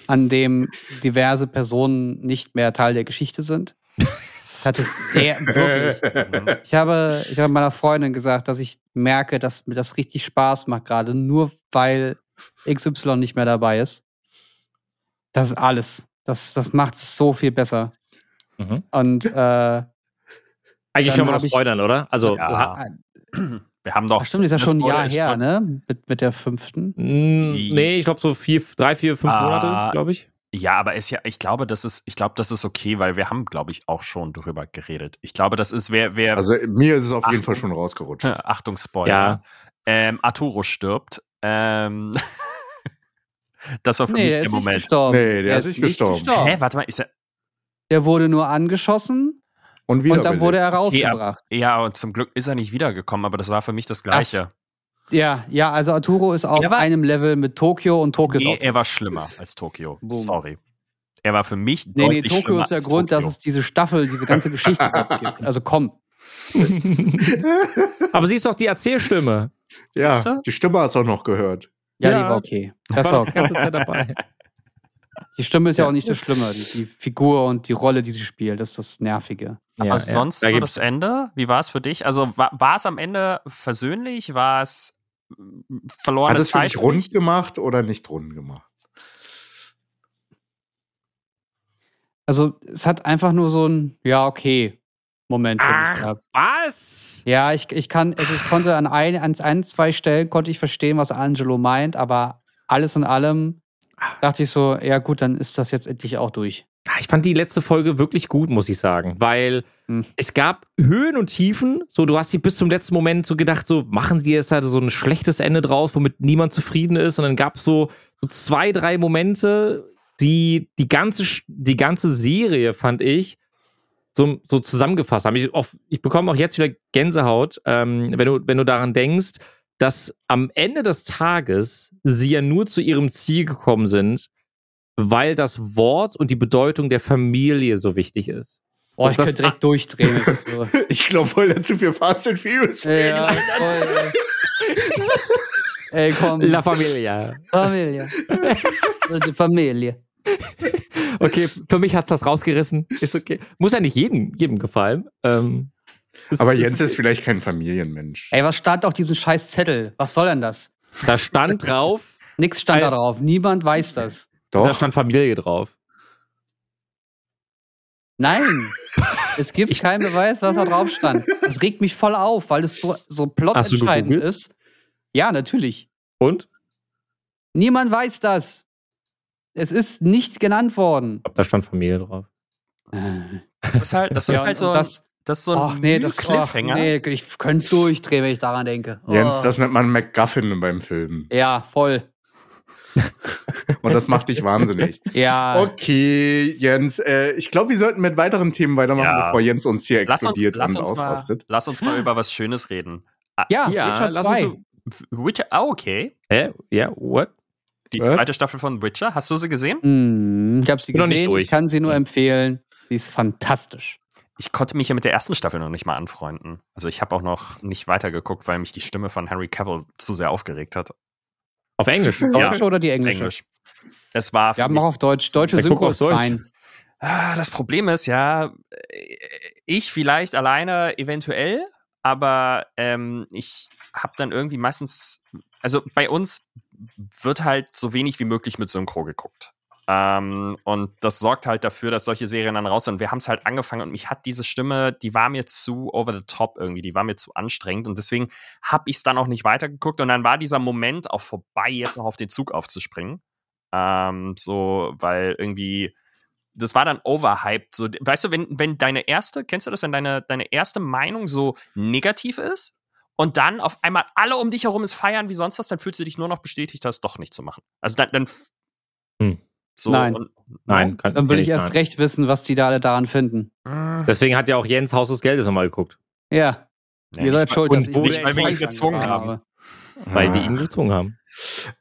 an dem diverse Personen nicht mehr Teil der Geschichte sind. Ich hatte sehr, wirklich. Ich habe, ich habe meiner Freundin gesagt, dass ich merke, dass mir das richtig Spaß macht, gerade nur weil XY nicht mehr dabei ist. Das ist alles. Das, das macht es so viel besser. Mhm. Und äh, Eigentlich können wir noch spoilern, oder? Also, Ja. Wir haben doch. ach stimmt, ist ja schon ein Jahr ist her, ne? Mit, mit der fünften. mh, nee, ich glaube so vier, drei, vier, fünf Ah. Monate, glaube ich. Ja, aber ist ja, ich glaube, das ist, ich glaube, das ist okay, weil wir haben, glaube ich, auch schon drüber geredet. Ich glaube, das ist, wer, wer, Also mir ist es auf jeden Ach. Fall schon rausgerutscht. Achtung, Spoiler. Ja. Ähm, Arturo stirbt. Ähm, das war für Nee, mich der der ist nicht Moment. gestorben. Nee, der ist nicht gestorben. Hä, warte mal, ist er. Der wurde nur angeschossen Und, wieder und dann wurde er Okay, rausgebracht. Ja, und zum Glück ist er nicht wiedergekommen, aber das war für mich das Gleiche. Ja, ja, also Arturo ist auf war- einem Level mit Tokio und Tokio Nee, ist auch. er war schlimmer als Tokio. Boom. Sorry. Er war für mich Nee, nee, deutlich Tokio schlimmer ist der Grund, dass Tokio. es diese Staffel, diese ganze Geschichte überhaupt gibt. Also komm. Aber sie ist doch die Erzählstimme. Ja, die Stimme hast du auch noch gehört. Ja, Ja. die war okay. Das Das war war die okay. ganze Zeit dabei. Die Stimme ist ja, Ja. auch nicht das Schlimme. Die, die Figur und die Rolle, die sie spielt, das ist das Nervige. Aber Ja, sonst ja. Da das Ende? Wie war es für dich? Also war, es am Ende versöhnlich? War es mm, verlorene Hat es für dich rund gemacht oder nicht rund gemacht? Also es hat einfach nur so ein, ja, okay, Moment für mich Ach, gehabt. was? Ja, ich, ich kann, also ich konnte an ein, an ein, zwei Stellen konnte ich verstehen, was Angelo meint, aber alles in allem dachte ich so, ja gut, dann ist das jetzt endlich auch durch. Ah, Ich fand die letzte Folge wirklich gut, muss ich sagen, weil Hm. es gab Höhen und Tiefen. So, du hast dir bis zum letzten Moment so gedacht, so machen die jetzt halt so ein schlechtes Ende draus, womit niemand zufrieden ist. Und dann gab es so, so zwei, drei Momente, die die ganze, die ganze Serie, fand ich, so, so zusammengefasst haben. Ich, auch, ich bekomme auch jetzt wieder Gänsehaut, ähm, wenn, du, wenn du daran denkst, dass am Ende des Tages sie ja nur zu ihrem Ziel gekommen sind, weil das Wort und die Bedeutung der Familie so wichtig ist. Oh, So, ich das- könnte direkt durchdrehen. ich glaube, voll dazu für Fast and Furious. ja, voll, ey. ey, komm. La Familia. Familie. Die Familie. Okay, für mich hat's das rausgerissen. Ist okay. Muss ja nicht jedem, jedem gefallen. Ähm, ist- Aber Jens ist vielleicht kein Familienmensch. Ey, was stand auf diesem scheiß Zettel? Was soll denn das? Da stand drauf, Nix stand da drauf. Niemand weiß das. Da Doch. stand Familie drauf. Nein. Es gibt keinen Beweis, was da drauf stand. Das regt mich voll auf, weil es so, so plotentscheidend ist. Ja, natürlich. Und? Niemand weiß das. Es ist nicht genannt worden. Ich glaub, da stand Familie drauf. Das ist halt, das ist Ja, halt so, ein, das, das ist so ein ach nee, das ach, nee, ich könnte durchdrehen, wenn ich daran denke. Jens, Oh. das nennt man MacGuffin beim Film. Ja, voll. Und das macht dich wahnsinnig. Ja. Okay, Jens, äh, ich glaube, wir sollten mit weiteren Themen weitermachen, Ja. bevor Jens uns hier Lass uns, explodiert lass, und uns mal, ausrastet. lass uns mal über was Schönes reden. Ah, Ja, Ja, Witcher lass 2. uns Witcher, ah, okay. Hä? Ja, what? Die Was? zweite Staffel von Witcher, hast du sie gesehen? Hm, ich habe sie Bin noch nicht gesehen, durch. ich kann sie nur empfehlen. Sie ist fantastisch. Ich konnte mich ja mit der ersten Staffel noch nicht mal anfreunden. Also ich habe auch noch nicht weitergeguckt, weil mich die Stimme von Henry Cavill zu sehr aufgeregt hat. Auf Englisch. Die Ja. Deutsche oder die englische? Englisch. Es war Wir haben auch auf Deutsch. Deutsche Ja, Synchro auf ist Deutsch. fein. Ah, Das Problem ist ja, ich vielleicht alleine eventuell, aber ähm, ich habe dann irgendwie meistens, also bei uns wird halt so wenig wie möglich mit Synchro geguckt. Ähm, und das sorgt halt dafür, dass solche Serien dann raus sind. Und wir haben es halt angefangen und mich hat diese Stimme, die war mir zu over the top irgendwie, die war mir zu anstrengend und deswegen habe ich es dann auch nicht weitergeguckt und dann war dieser Moment auch vorbei, jetzt noch auf den Zug aufzuspringen. Ähm, so, weil irgendwie, das war dann overhyped. So, weißt du, wenn, wenn deine erste, kennst du das, wenn deine, deine erste Meinung so negativ ist und dann auf einmal alle um dich herum es feiern wie sonst was, dann fühlst du dich nur noch bestätigt, das doch nicht zu machen. Also dann, dann Hm. So Nein. Und, Nein, kann, Dann will kenn ich erst nein. recht wissen, was die da alle daran finden. Äh, Deswegen hat ja auch Jens Haus des Geldes nochmal geguckt. Ja, nee, ihr seid schuld, und dass ich wir- weil wir ihn gezwungen haben. Weil die Ah. ihn gezwungen haben.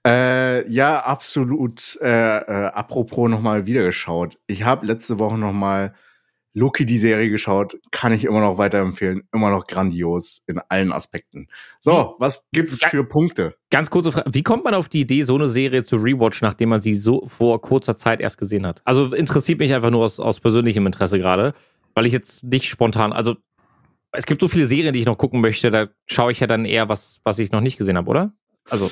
Äh, ja, absolut. Äh, äh, apropos nochmal wieder geschaut. Ich habe letzte Woche nochmal Loki die Serie geschaut. Kann ich immer noch weiterempfehlen. Immer noch grandios in allen Aspekten. So, was gibt's Ja. für Punkte? Ganz kurze Frage. Wie kommt man auf die Idee, so eine Serie zu rewatchen, nachdem man sie so vor kurzer Zeit erst gesehen hat? Also interessiert mich einfach nur aus, aus persönlichem Interesse gerade, weil ich jetzt nicht spontan, also es gibt so viele Serien, die ich noch gucken möchte, da schaue ich ja dann eher was, was ich noch nicht gesehen habe, oder? Also,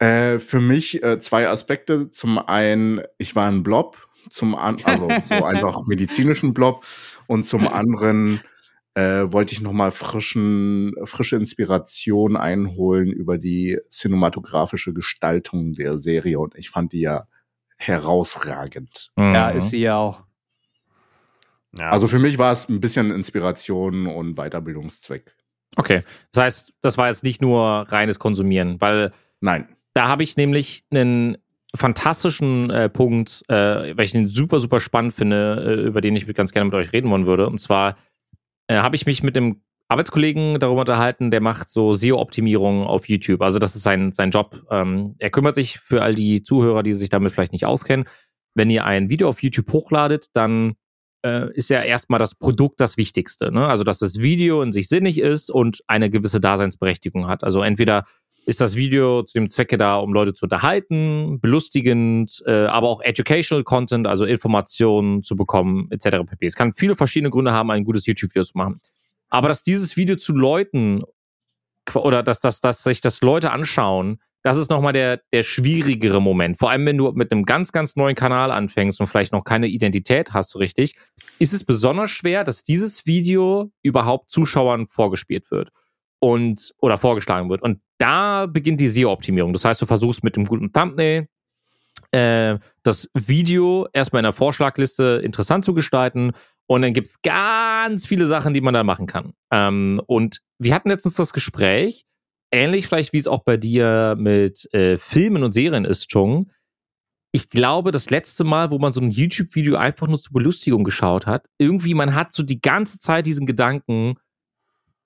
Äh, für mich äh, zwei Aspekte. Zum einen, ich war ein Blob, zum an also so einfach medizinischen Blob und zum anderen äh, wollte ich noch mal frischen frische Inspiration einholen über die cinematografische Gestaltung der Serie und ich fand die ja herausragend. Ja, mhm. ist sie ja auch. Ja. Also für mich war es ein bisschen Inspiration und Weiterbildungszweck. Okay. Das heißt, das war jetzt nicht nur reines Konsumieren, weil Nein. da habe ich nämlich einen fantastischen äh, Punkt, äh, weil ich den super, super spannend finde, äh, über den ich ganz gerne mit euch reden wollen würde. Und zwar äh, habe ich mich mit dem Arbeitskollegen darüber unterhalten, der macht so SEO-Optimierung auf YouTube. Also das ist sein, sein Job. Ähm, er kümmert sich für all die Zuhörer, die sich damit vielleicht nicht auskennen. Wenn ihr ein Video auf YouTube hochladet, dann äh, ist ja erstmal das Produkt das Wichtigste. Ne? Also dass das Video in sich sinnig ist und eine gewisse Daseinsberechtigung hat. Also entweder ist das Video zu dem Zwecke da, um Leute zu unterhalten, belustigend, äh, aber auch educational Content, also Informationen zu bekommen, etc. pp. Es kann viele verschiedene Gründe haben, ein gutes YouTube-Video zu machen. Aber dass dieses Video zu Leuten oder dass, dass, dass sich das Leute anschauen, das ist nochmal der, der schwierigere Moment. Vor allem, wenn du mit einem ganz, ganz neuen Kanal anfängst und vielleicht noch keine Identität hast, so richtig, ist es besonders schwer, dass dieses Video überhaupt Zuschauern vorgespielt wird und oder vorgeschlagen wird. Und da beginnt die SEO-Optimierung. Das heißt, du versuchst mit einem guten Thumbnail äh, das Video erstmal in der Vorschlagliste interessant zu gestalten. Und dann gibt's ganz viele Sachen, die man da machen kann. Ähm, und wir hatten letztens das Gespräch, ähnlich vielleicht wie es auch bei dir mit äh, Filmen und Serien ist, Chung. Ich glaube, das letzte Mal, wo man so ein YouTube-Video einfach nur zur Belustigung geschaut hat, irgendwie, man hat so die ganze Zeit diesen Gedanken,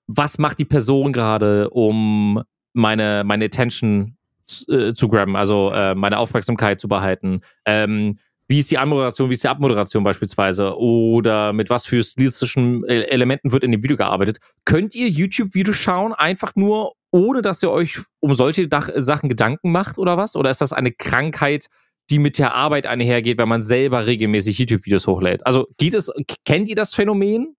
was macht die Person gerade, um meine, meine Attention zu, äh, zu grabben, also äh, meine Aufmerksamkeit zu behalten. Ähm, wie ist die Anmoderation, wie ist die Abmoderation beispielsweise oder mit was für stilistischen äh, Elementen wird in dem Video gearbeitet. Könnt ihr YouTube-Videos schauen, einfach nur, ohne dass ihr euch um solche Dach Sachen Gedanken macht oder was? Oder ist das eine Krankheit, die mit der Arbeit einhergeht, wenn man selber regelmäßig YouTube-Videos hochlädt? Also geht es, kennt ihr das Phänomen?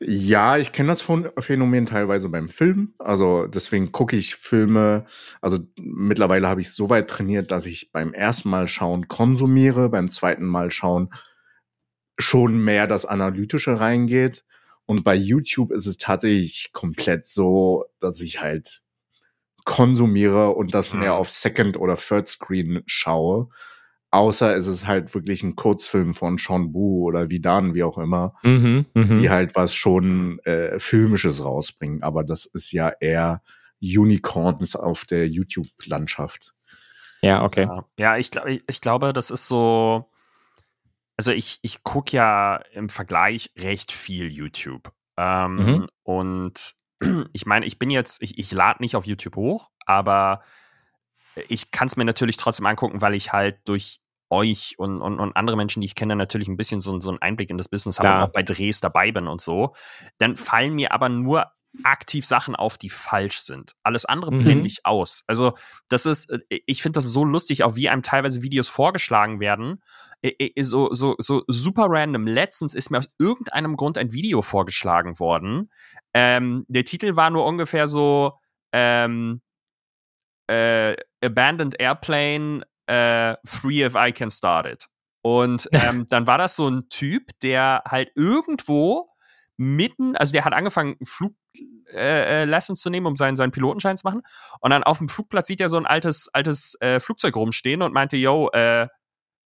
Ja, ich kenne das Phänomen teilweise beim Film. Also deswegen gucke ich Filme. Also mittlerweile habe ich so weit trainiert, dass ich beim ersten Mal schauen konsumiere, beim zweiten Mal schauen schon mehr das Analytische reingeht. Und bei YouTube ist es tatsächlich komplett so, dass ich halt konsumiere und das mehr mhm. auf Second oder Third Screen schaue. Außer es ist halt wirklich ein Kurzfilm von Sean Bu oder Vidan, wie auch immer, mhm, mh. die halt was schon äh, Filmisches rausbringen. Aber das ist ja eher Unicorns auf der YouTube-Landschaft. Ja, okay. Ja, ja ich, glaub, ich, ich glaube, das ist so. Also ich, ich gucke ja im Vergleich recht viel YouTube. Ähm, mhm. Und ich meine, ich bin jetzt, ich, ich lade nicht auf YouTube hoch, aber ich kann es mir natürlich trotzdem angucken, weil ich halt durch euch und, und, und andere Menschen, die ich kenne, natürlich ein bisschen so, so einen Einblick in das Business habe ja. und auch bei Drehs dabei bin und so. Dann fallen mir aber nur aktiv Sachen auf, die falsch sind. Alles andere mhm. blende ich aus. Also, das ist, äh, ich finde das so lustig, auch wie einem teilweise Videos vorgeschlagen werden. So, so, so super random. Letztens ist mir aus irgendeinem Grund ein Video vorgeschlagen worden. Ähm, der Titel war nur ungefähr so, ähm, äh, Abandoned Airplane äh, Free if I can start it. Und ähm, dann war das so ein Typ, der halt irgendwo mitten, also der hat angefangen, Fluglessons äh, äh zu nehmen, um seinen, seinen Pilotenschein zu machen. Und dann auf dem Flugplatz sieht er so ein altes, altes äh, Flugzeug rumstehen und meinte, yo, äh,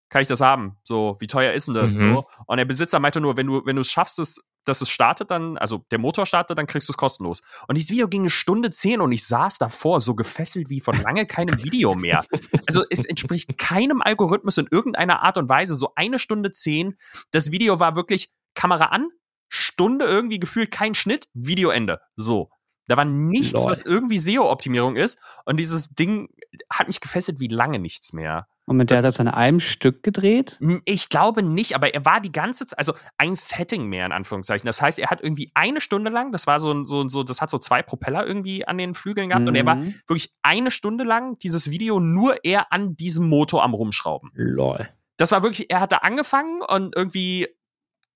kann ich das haben? So, wie teuer ist denn das? Mhm. So. Und der Besitzer meinte nur, wenn du, wenn du es schaffst, es dass es startet dann, also der Motor startet, dann kriegst du es kostenlos. Und dieses Video ging eine Stunde zehn und ich saß davor so gefesselt wie von lange keinem Video mehr. Also es entspricht keinem Algorithmus in irgendeiner Art und Weise. So eine Stunde zehn. Das Video war wirklich Kamera an, Stunde irgendwie gefühlt kein Schnitt, Videoende. So. Da war nichts, Lord. was irgendwie SEO-Optimierung ist. Und dieses Ding hat mich gefesselt wie lange nichts mehr. Und mit der hat das an einem Stück gedreht? Ich glaube nicht, aber er war die ganze Zeit, also ein Setting mehr in Anführungszeichen. Das heißt, er hat irgendwie eine Stunde lang, das war so, so, so das hat so zwei Propeller irgendwie an den Flügeln gehabt mhm. und er war mhm. wirklich eine Stunde lang dieses Video nur er an diesem Motor am Rumschrauben. Lol. Das war wirklich, er hatte angefangen und irgendwie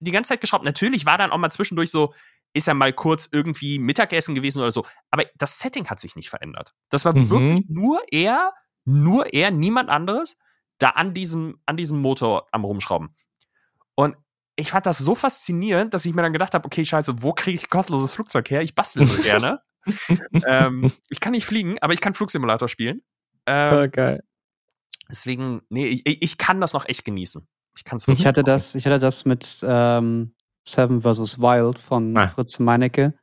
die ganze Zeit geschraubt. Natürlich war dann auch mal zwischendurch so, ist er mal kurz irgendwie Mittagessen gewesen oder so. Aber das Setting hat sich nicht verändert. Das war mhm. wirklich nur er nur er, niemand anderes, da an diesem, an diesem Motor am Rumschrauben. Und ich fand das so faszinierend, dass ich mir dann gedacht habe, okay, scheiße, wo kriege ich kostenloses Flugzeug her? Ich bastel so gerne. ähm, ich kann nicht fliegen, aber ich kann Flugsimulator spielen. Ähm, oh, geil. Deswegen, nee, ich, ich kann das noch echt genießen. Ich kann es Ich hatte das, ich hatte das mit ähm, Seven vs. Wild von ah. Fritz Meinecke.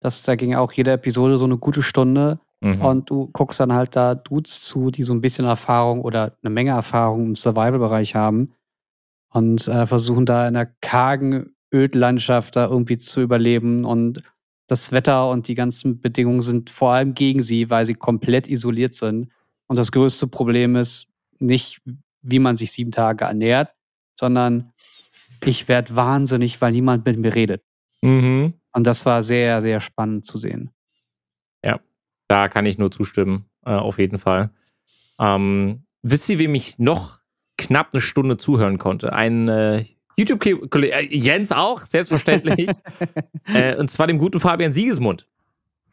Das, da ging auch jede Episode so eine gute Stunde. Mhm. Und du guckst dann halt da Dudes zu, die so ein bisschen Erfahrung oder eine Menge Erfahrung im Survival-Bereich haben und äh, versuchen da in einer kargen Ödlandschaft da irgendwie zu überleben. Und das Wetter und die ganzen Bedingungen sind vor allem gegen sie, weil sie komplett isoliert sind. Und das größte Problem ist nicht, wie man sich sieben Tage ernährt, sondern ich werde wahnsinnig, weil niemand mit mir redet. Mhm. Und das war sehr, sehr spannend zu sehen. Da kann ich nur zustimmen, äh, auf jeden Fall. Ähm, wisst ihr, wem ich noch knapp eine Stunde zuhören konnte? Ein äh, YouTube-Kollege, äh, Jens auch, selbstverständlich. äh, und zwar dem guten Fabian Siegesmund.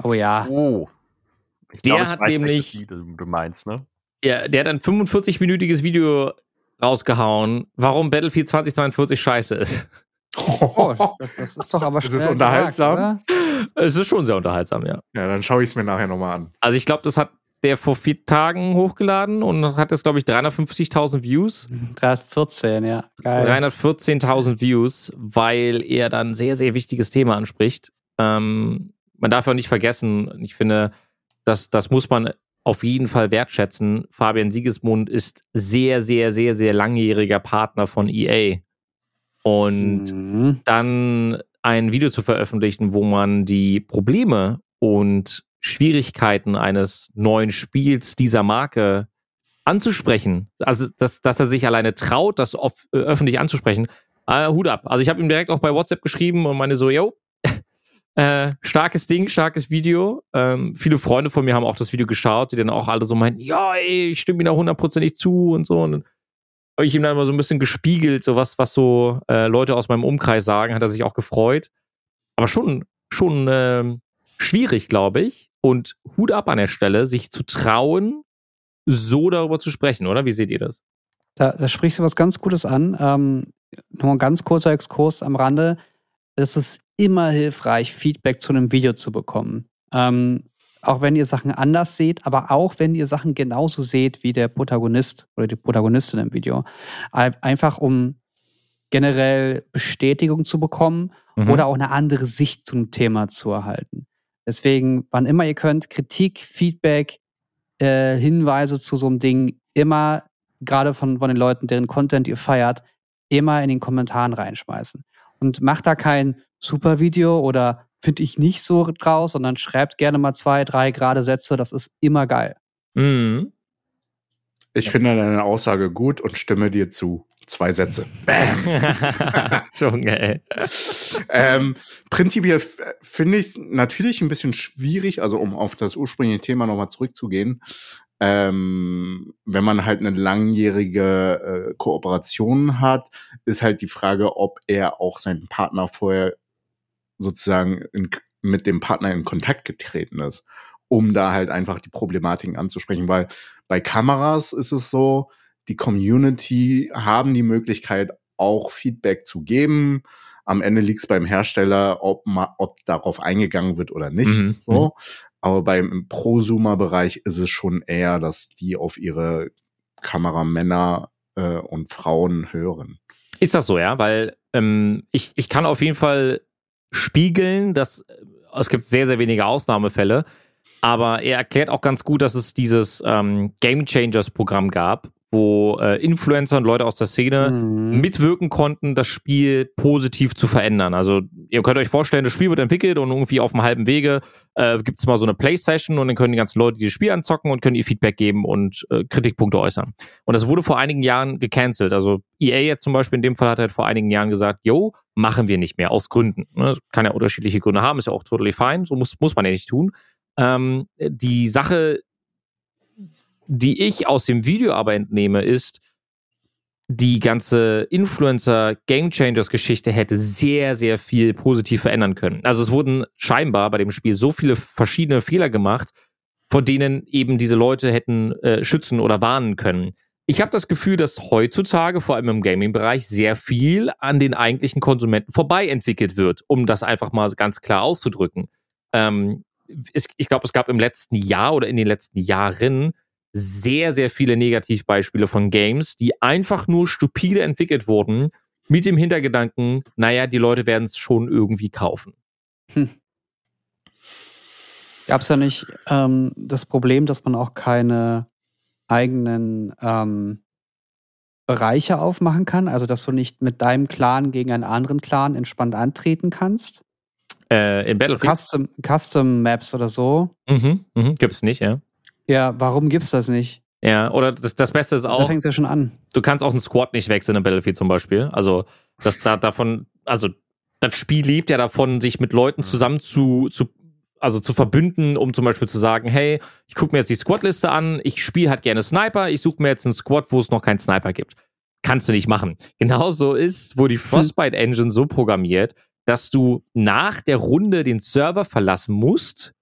Oh ja. Oh. Ich der glaub, hat weiß, nämlich. Du meinst, ne? Ja, der hat ein 45-minütiges Video rausgehauen, warum Battlefield 2042 scheiße ist. Oh, das, das, ist doch aber Das ist unterhaltsam. Gesagt, es ist schon sehr unterhaltsam, ja. Ja, dann schaue ich es mir nachher nochmal an. Also ich glaube, das hat der vor vier Tagen hochgeladen und hat jetzt, glaube ich, 350.000 Views. 314, ja. 314.000 Views, weil er dann ein sehr, sehr wichtiges Thema anspricht. Ähm, man darf auch nicht vergessen, ich finde, das, das muss man auf jeden Fall wertschätzen. Fabian Siegesmund ist sehr, sehr, sehr, sehr langjähriger Partner von EA. Und mhm. dann ein Video zu veröffentlichen, wo man die Probleme und Schwierigkeiten eines neuen Spiels dieser Marke anzusprechen. Also, dass, dass er sich alleine traut, das off, äh, öffentlich anzusprechen. Äh, Hut ab. Also ich habe ihm direkt auch bei WhatsApp geschrieben und meine so, yo, äh, starkes Ding, starkes Video. Ähm, viele Freunde von mir haben auch das Video geschaut, die dann auch alle so meinten, ja, ey, ich stimme ihm da hundertprozentig zu und so. Und dann habe ich ihm dann mal so ein bisschen gespiegelt, so was, was so äh, Leute aus meinem Umkreis sagen, hat er sich auch gefreut. Aber schon, schon äh, schwierig, glaube ich. Und Hut ab an der Stelle, sich zu trauen, so darüber zu sprechen, oder? Wie seht ihr das? Da, da sprichst du was ganz Gutes an. Ähm, nur ein ganz kurzer Exkurs am Rande. Es ist immer hilfreich, Feedback zu einem Video zu bekommen. Ähm, auch wenn ihr Sachen anders seht, aber auch wenn ihr Sachen genauso seht wie der Protagonist oder die Protagonistin im Video. Einfach um generell Bestätigung zu bekommen mhm. oder auch eine andere Sicht zum Thema zu erhalten. Deswegen, wann immer ihr könnt, Kritik, Feedback, äh, Hinweise zu so einem Ding immer, gerade von, von den Leuten, deren Content ihr feiert, immer in den Kommentaren reinschmeißen. Und macht da kein super Video oder finde ich nicht so draus, sondern schreibt gerne mal zwei, drei gerade Sätze. Das ist immer geil. Mhm. Ich finde deine Aussage gut und stimme dir zu. Zwei Sätze. Bam. Schon geil. ähm, prinzipiell finde ich es natürlich ein bisschen schwierig, also um auf das ursprüngliche Thema nochmal zurückzugehen. Ähm, wenn man halt eine langjährige äh, Kooperation hat, ist halt die Frage, ob er auch seinen Partner vorher sozusagen in, mit dem Partner in Kontakt getreten ist, um da halt einfach die Problematiken anzusprechen. Weil bei Kameras ist es so, die Community haben die Möglichkeit, auch Feedback zu geben. Am Ende liegt es beim Hersteller, ob, ma, ob darauf eingegangen wird oder nicht. Mhm. So. Aber beim Prosumer-Bereich ist es schon eher, dass die auf ihre Kameramänner äh, und Frauen hören. Ist das so, ja? Weil ähm, ich, ich kann auf jeden Fall spiegeln, dass äh, es gibt sehr, sehr wenige Ausnahmefälle. Aber er erklärt auch ganz gut, dass es dieses ähm, Game Changers Programm gab, wo äh, Influencer und Leute aus der Szene mhm. mitwirken konnten, das Spiel positiv zu verändern. Also ihr könnt euch vorstellen, das Spiel wird entwickelt und irgendwie auf dem halben Wege äh, gibt es mal so eine Playstation und dann können die ganzen Leute dieses Spiel anzocken und können ihr Feedback geben und äh, Kritikpunkte äußern. Und das wurde vor einigen Jahren gecancelt. Also EA jetzt zum Beispiel in dem Fall hat halt vor einigen Jahren gesagt, yo, machen wir nicht mehr, aus Gründen. Ne? Kann ja unterschiedliche Gründe haben, ist ja auch totally fine, so muss, muss man ja nicht tun. Ähm, die Sache die ich aus dem Video aber entnehme, ist, die ganze Influencer Game Changers Geschichte hätte sehr, sehr viel positiv verändern können. Also es wurden scheinbar bei dem Spiel so viele verschiedene Fehler gemacht, vor denen eben diese Leute hätten äh, schützen oder warnen können. Ich habe das Gefühl, dass heutzutage, vor allem im Gaming-Bereich, sehr viel an den eigentlichen Konsumenten vorbei entwickelt wird, um das einfach mal ganz klar auszudrücken. Ähm, ich glaube, es gab im letzten Jahr oder in den letzten Jahren sehr, sehr viele Negativbeispiele von Games, die einfach nur stupide entwickelt wurden, mit dem Hintergedanken, naja, die Leute werden es schon irgendwie kaufen. Hm. Gab es da nicht ähm, das Problem, dass man auch keine eigenen ähm, Bereiche aufmachen kann? Also, dass du nicht mit deinem Clan gegen einen anderen Clan entspannt antreten kannst? Äh, in Battlefield? Custom, Custom Maps oder so? Mhm, mhm, gibt's nicht, ja. Ja, warum gibt's das nicht? Ja, oder das, das Beste ist auch. Da fängt's ja schon an. Du kannst auch einen Squad nicht wechseln in Battlefield zum Beispiel. Also, das da davon, also das Spiel lebt ja davon, sich mit Leuten zusammen zu, zu also zu verbünden, um zum Beispiel zu sagen, hey, ich gucke mir jetzt die Squad-Liste an, ich spiele halt gerne Sniper, ich suche mir jetzt einen Squad, wo es noch keinen Sniper gibt. Kannst du nicht machen. Genauso ist, wo die hm. Frostbite Engine so programmiert, dass du nach der Runde den Server verlassen musst,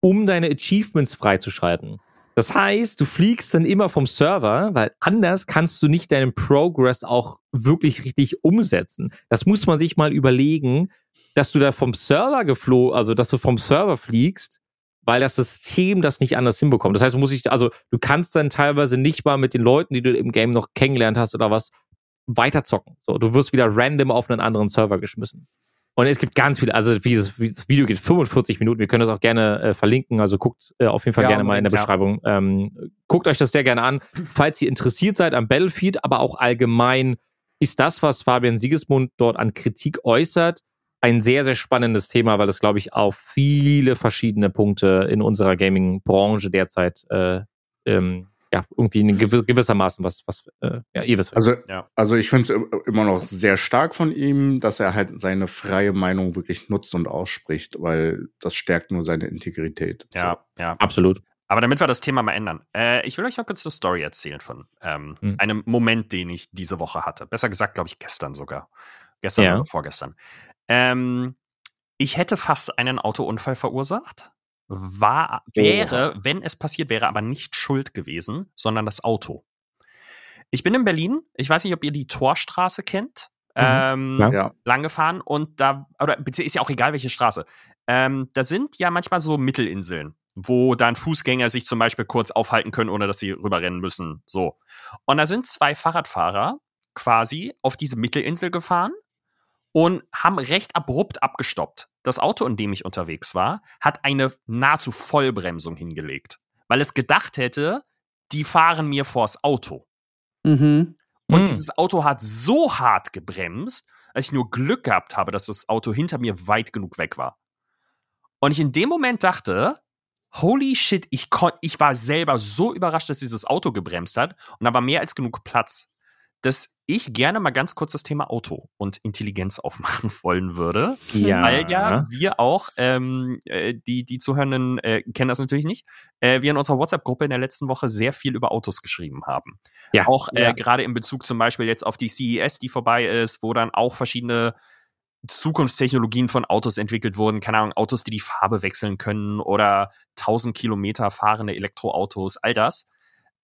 um deine Achievements freizuschalten. Das heißt, du fliegst dann immer vom Server, weil anders kannst du nicht deinen Progress auch wirklich richtig umsetzen. Das muss man sich mal überlegen, dass du da vom Server geflogen, also dass du vom Server fliegst, weil das System das nicht anders hinbekommt. Das heißt, du musst dich, also du kannst dann teilweise nicht mal mit den Leuten, die du im Game noch kennengelernt hast oder was, weiterzocken. So, du wirst wieder random auf einen anderen Server geschmissen. Und es gibt ganz viele, also wie das, Video geht 45 Minuten, wir können das auch gerne äh, verlinken, also guckt äh, auf jeden Fall ja, gerne mal in der ja. Beschreibung. Ähm, guckt euch das sehr gerne an, falls ihr interessiert seid am Battlefield, aber auch allgemein ist das, was Fabian Siegesmund dort an Kritik äußert, ein sehr, sehr spannendes Thema, weil es, glaube ich, auf viele verschiedene Punkte in unserer Gaming-Branche derzeit äh, ähm, ja, irgendwie gewissermaßen was, was äh, ja, ihr wisst. Also, Ja. also ich finde es immer noch sehr stark von ihm, dass er halt seine freie Meinung wirklich nutzt und ausspricht, weil das stärkt nur seine Integrität. Ja, ja. Absolut. Aber damit wir das Thema mal ändern, äh, ich will euch mal kurz eine Story erzählen von ähm, Hm. einem Moment, den ich diese Woche hatte. Besser gesagt, glaube ich, gestern sogar. Gestern Ja. oder vorgestern. Ähm, ich hätte fast einen Autounfall verursacht. War, wäre, wenn es passiert wäre, aber nicht schuld gewesen, sondern das Auto. Ich bin in Berlin. Ich weiß nicht, ob ihr die Torstraße kennt. Ähm, Ja. Lang gefahren und da, oder ist ja auch egal, welche Straße. Ähm, da sind ja manchmal so Mittelinseln, wo dann Fußgänger sich zum Beispiel kurz aufhalten können, ohne dass sie rüberrennen müssen. So. Und da sind zwei Fahrradfahrer quasi auf diese Mittelinsel gefahren und haben recht abrupt abgestoppt. Das Auto, in dem ich unterwegs war, hat eine nahezu Vollbremsung hingelegt, weil es gedacht hätte, die fahren mir vors Auto. Mhm. Und Hm. dieses Auto hat so hart gebremst, dass ich nur Glück gehabt habe, dass das Auto hinter mir weit genug weg war. Und ich in dem Moment dachte, holy shit, ich, kon ich war selber so überrascht, dass dieses Auto gebremst hat und da war mehr als genug Platz, dass ich gerne mal ganz kurz das Thema Auto und Intelligenz aufmachen wollen würde. Ja. Weil ja wir auch, ähm, äh, die, die Zuhörenden äh, kennen das natürlich nicht, äh, wir in unserer WhatsApp-Gruppe in der letzten Woche sehr viel über Autos geschrieben haben. Ja. Auch äh, Ja. gerade in Bezug zum Beispiel jetzt auf die CES, die vorbei ist, wo dann auch verschiedene Zukunftstechnologien von Autos entwickelt wurden. Keine Ahnung, Autos, die die Farbe wechseln können oder 1000 Kilometer fahrende Elektroautos, all das.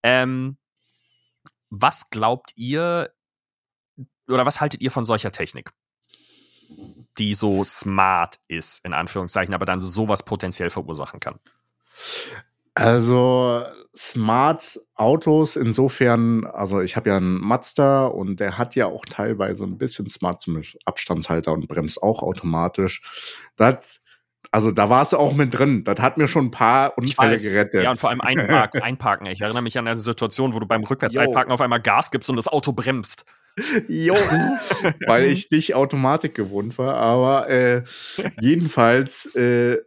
Ähm, was glaubt ihr oder was haltet ihr von solcher Technik? Die so smart ist, in Anführungszeichen, aber dann sowas potenziell verursachen kann. Also Smart Autos insofern, also ich habe ja einen Mazda und der hat ja auch teilweise ein bisschen Smart zum Abstandshalter und bremst auch automatisch. Das, also da war es auch mit drin. Das hat mir schon ein paar Unfälle gerettet. Ja, und vor allem einparken, einparken. Ich erinnere mich an eine Situation, wo du beim rückwärts Jo. einparken auf einmal Gas gibst und das Auto bremst. Jo, weil ich nicht Automatik gewohnt war, aber äh, jedenfalls, äh,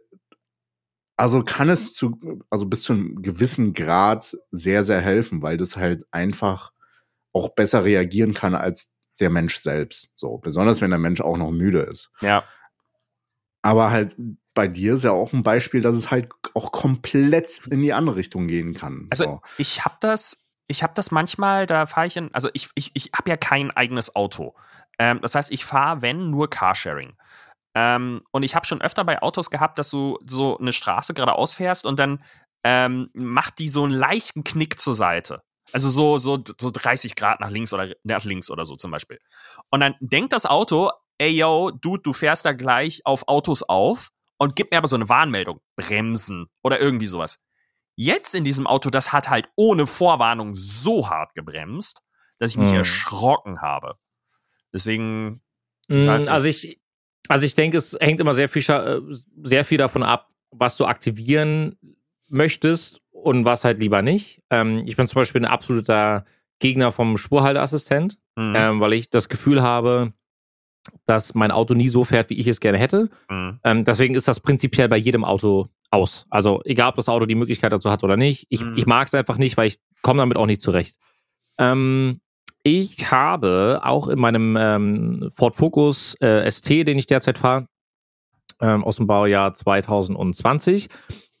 also kann es zu, also bis zu einem gewissen Grad sehr, sehr helfen, weil das halt einfach auch besser reagieren kann als der Mensch selbst. So, besonders wenn der Mensch auch noch müde ist. Ja, Aber halt bei dir ist ja auch ein Beispiel, dass es halt auch komplett in die andere Richtung gehen kann. Also so. ich habe das, ich habe das manchmal, da fahre ich in, also ich, ich, ich habe ja kein eigenes Auto. Ähm, das heißt, ich fahre, wenn, nur Carsharing. Ähm, und ich habe schon öfter bei Autos gehabt, dass du so eine Straße geradeaus fährst und dann ähm, macht die so einen leichten Knick zur Seite. Also so, so, so 30 Grad nach links oder nach links oder so zum Beispiel. Und dann denkt das Auto, ey yo, Dude, du fährst da gleich auf Autos auf und gibt mir aber so eine Warnmeldung. Bremsen oder irgendwie sowas. Jetzt in diesem Auto, das hat halt ohne Vorwarnung so hart gebremst, dass ich mich Hm. erschrocken habe. Deswegen, Mm, weiß nicht. Also ich, also ich denke, es hängt immer sehr viel, äh, sehr viel davon ab, was du aktivieren möchtest und was halt lieber nicht. Ähm, ich bin zum Beispiel ein absoluter Gegner vom Spurhalteassistent, hm, ähm, weil ich das Gefühl habe, dass mein Auto nie so fährt, wie ich es gerne hätte. hm, Ähm, deswegen ist das prinzipiell bei jedem Auto aus. Also egal, ob das Auto die Möglichkeit dazu hat oder nicht. Ich, Mhm. ich mag es einfach nicht, weil ich komme damit auch nicht zurecht. Ähm, ich habe auch in meinem ähm, Ford Focus äh, ST, den ich derzeit fahre, ähm, aus dem Baujahr 2020,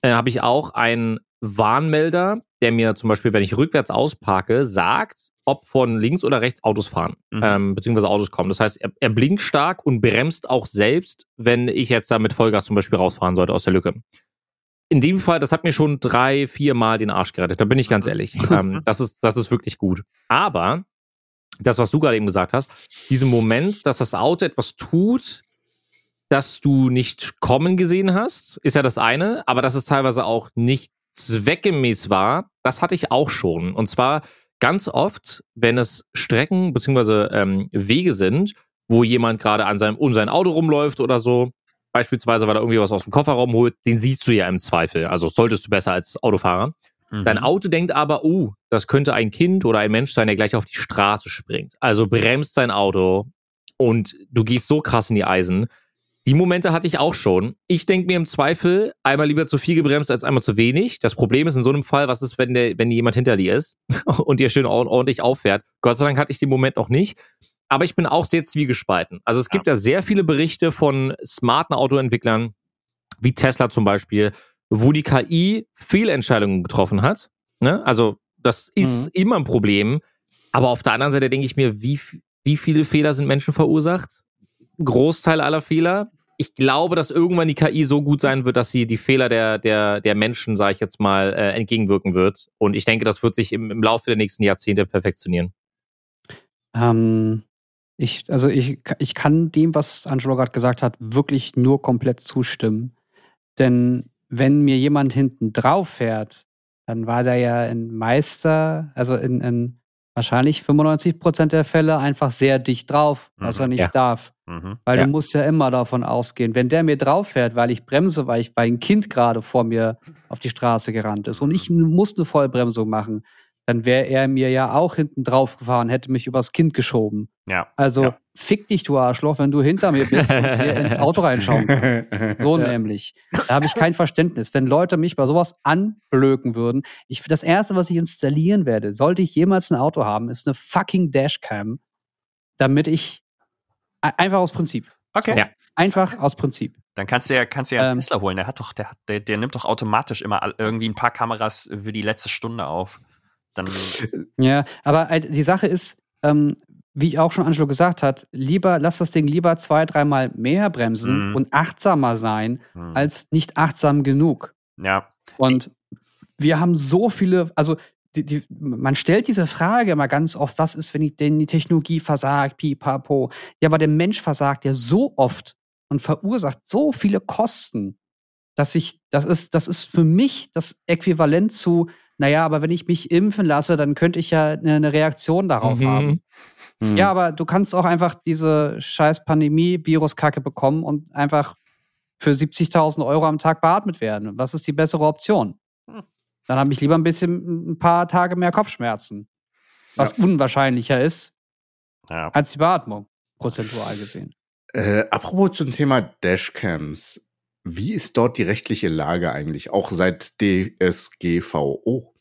äh, habe ich auch einen Warnmelder, der mir zum Beispiel, wenn ich rückwärts ausparke, sagt, ob von links oder rechts Autos fahren, Mhm. ähm, beziehungsweise Autos kommen. Das heißt, er, er blinkt stark und bremst auch selbst, wenn ich jetzt da mit Vollgas zum Beispiel rausfahren sollte aus der Lücke. In dem Fall, das hat mir schon drei, vier Mal den Arsch gerettet, da bin ich ganz ehrlich. ähm, das, ist, das ist wirklich gut. Aber das, was du gerade eben gesagt hast, diesen Moment, dass das Auto etwas tut, das du nicht kommen gesehen hast, ist ja das eine, aber dass es teilweise auch nicht zweckgemäß war, das hatte ich auch schon. Und zwar ganz oft, wenn es Strecken bzw. Ähm, Wege sind, wo jemand gerade an seinem um sein Auto rumläuft oder so, beispielsweise, weil er irgendwie was aus dem Kofferraum holt, den siehst du ja im Zweifel. Also solltest du besser als Autofahrer. mhm. Dein Auto denkt aber, uh, das könnte ein Kind oder ein Mensch sein, der gleich auf die Straße springt. Also bremst sein Auto und du gehst so krass in die Eisen. Die Momente hatte ich auch schon. Ich denke mir im Zweifel einmal lieber zu viel gebremst als einmal zu wenig. Das Problem ist in so einem Fall, was ist, wenn, der, wenn jemand hinter dir ist und dir schön ordentlich auffährt. Gott sei Dank hatte ich den Moment noch nicht. Aber ich bin auch sehr zwiegespalten. Also es gibt ja, sehr viele Berichte von smarten Autoentwicklern, wie Tesla zum Beispiel, wo die KI Fehlentscheidungen getroffen hat. Ne? Also das ist mhm. immer ein Problem. Aber auf der anderen Seite denke ich mir, wie, wie viele Fehler sind Menschen verursacht? Großteil aller Fehler. Ich glaube, dass irgendwann die KI so gut sein wird, dass sie die Fehler der, der, der Menschen, sage ich jetzt mal, äh, entgegenwirken wird. Und ich denke, das wird sich im, im Laufe der nächsten Jahrzehnte perfektionieren. Ähm, ich, also ich, ich kann dem, was Angelo gerade gesagt hat, wirklich nur komplett zustimmen. Denn wenn mir jemand hinten drauf fährt, dann war der ja ein Meister, also in, in wahrscheinlich 95 Prozent der Fälle einfach sehr dicht drauf, was mhm, er nicht ja. darf. Mhm, weil ja. du musst ja immer davon ausgehen, wenn der mir drauf fährt, weil ich bremse, weil ich bei ein Kind gerade vor mir auf die Straße gerannt ist und ich muss eine Vollbremsung machen, dann wäre er mir ja auch hinten drauf gefahren, hätte mich übers Kind geschoben. Ja. Also ja. fick dich, du Arschloch, wenn du hinter mir bist und mir ins Auto reinschauen kannst. So ja. nämlich. Da habe ich kein Verständnis. Wenn Leute mich bei sowas anblöken würden, ich das erste, was ich installieren werde, sollte ich jemals ein Auto haben, ist eine fucking Dashcam, damit ich einfach aus Prinzip. Okay. So, ja. Einfach aus Prinzip. Dann kannst du ja, kannst du ja einen ähm, Tesla holen. Der hat doch, der, der, der nimmt doch automatisch immer irgendwie ein paar Kameras für die letzte Stunde auf dann. Ja, aber äh, die Sache ist, ähm, wie auch schon Angelo gesagt hat, lieber lass das Ding lieber zwei, dreimal mehr bremsen mhm. und achtsamer sein, mhm. als nicht achtsam genug. Ja. Und wir haben so viele, also die, die, man stellt diese Frage immer ganz oft, was ist, wenn die, denn die Technologie versagt, pipapo. Ja, aber der Mensch versagt ja so oft und verursacht so viele Kosten, dass ich, das ist, das ist für mich das Äquivalent zu, naja, aber wenn ich mich impfen lasse, dann könnte ich ja eine Reaktion darauf mhm. haben. Mhm. Ja, aber du kannst auch einfach diese scheiß Pandemie-Virus-Kacke bekommen und einfach für 70.000 Euro am Tag beatmet werden. Was ist die bessere Option? Dann habe ich lieber ein bisschen, ein paar Tage mehr Kopfschmerzen. Was ja. unwahrscheinlicher ist ja. als die Beatmung, prozentual gesehen. Äh, apropos zum Thema Dashcams. Wie ist dort die rechtliche Lage eigentlich, auch seit DSGVO?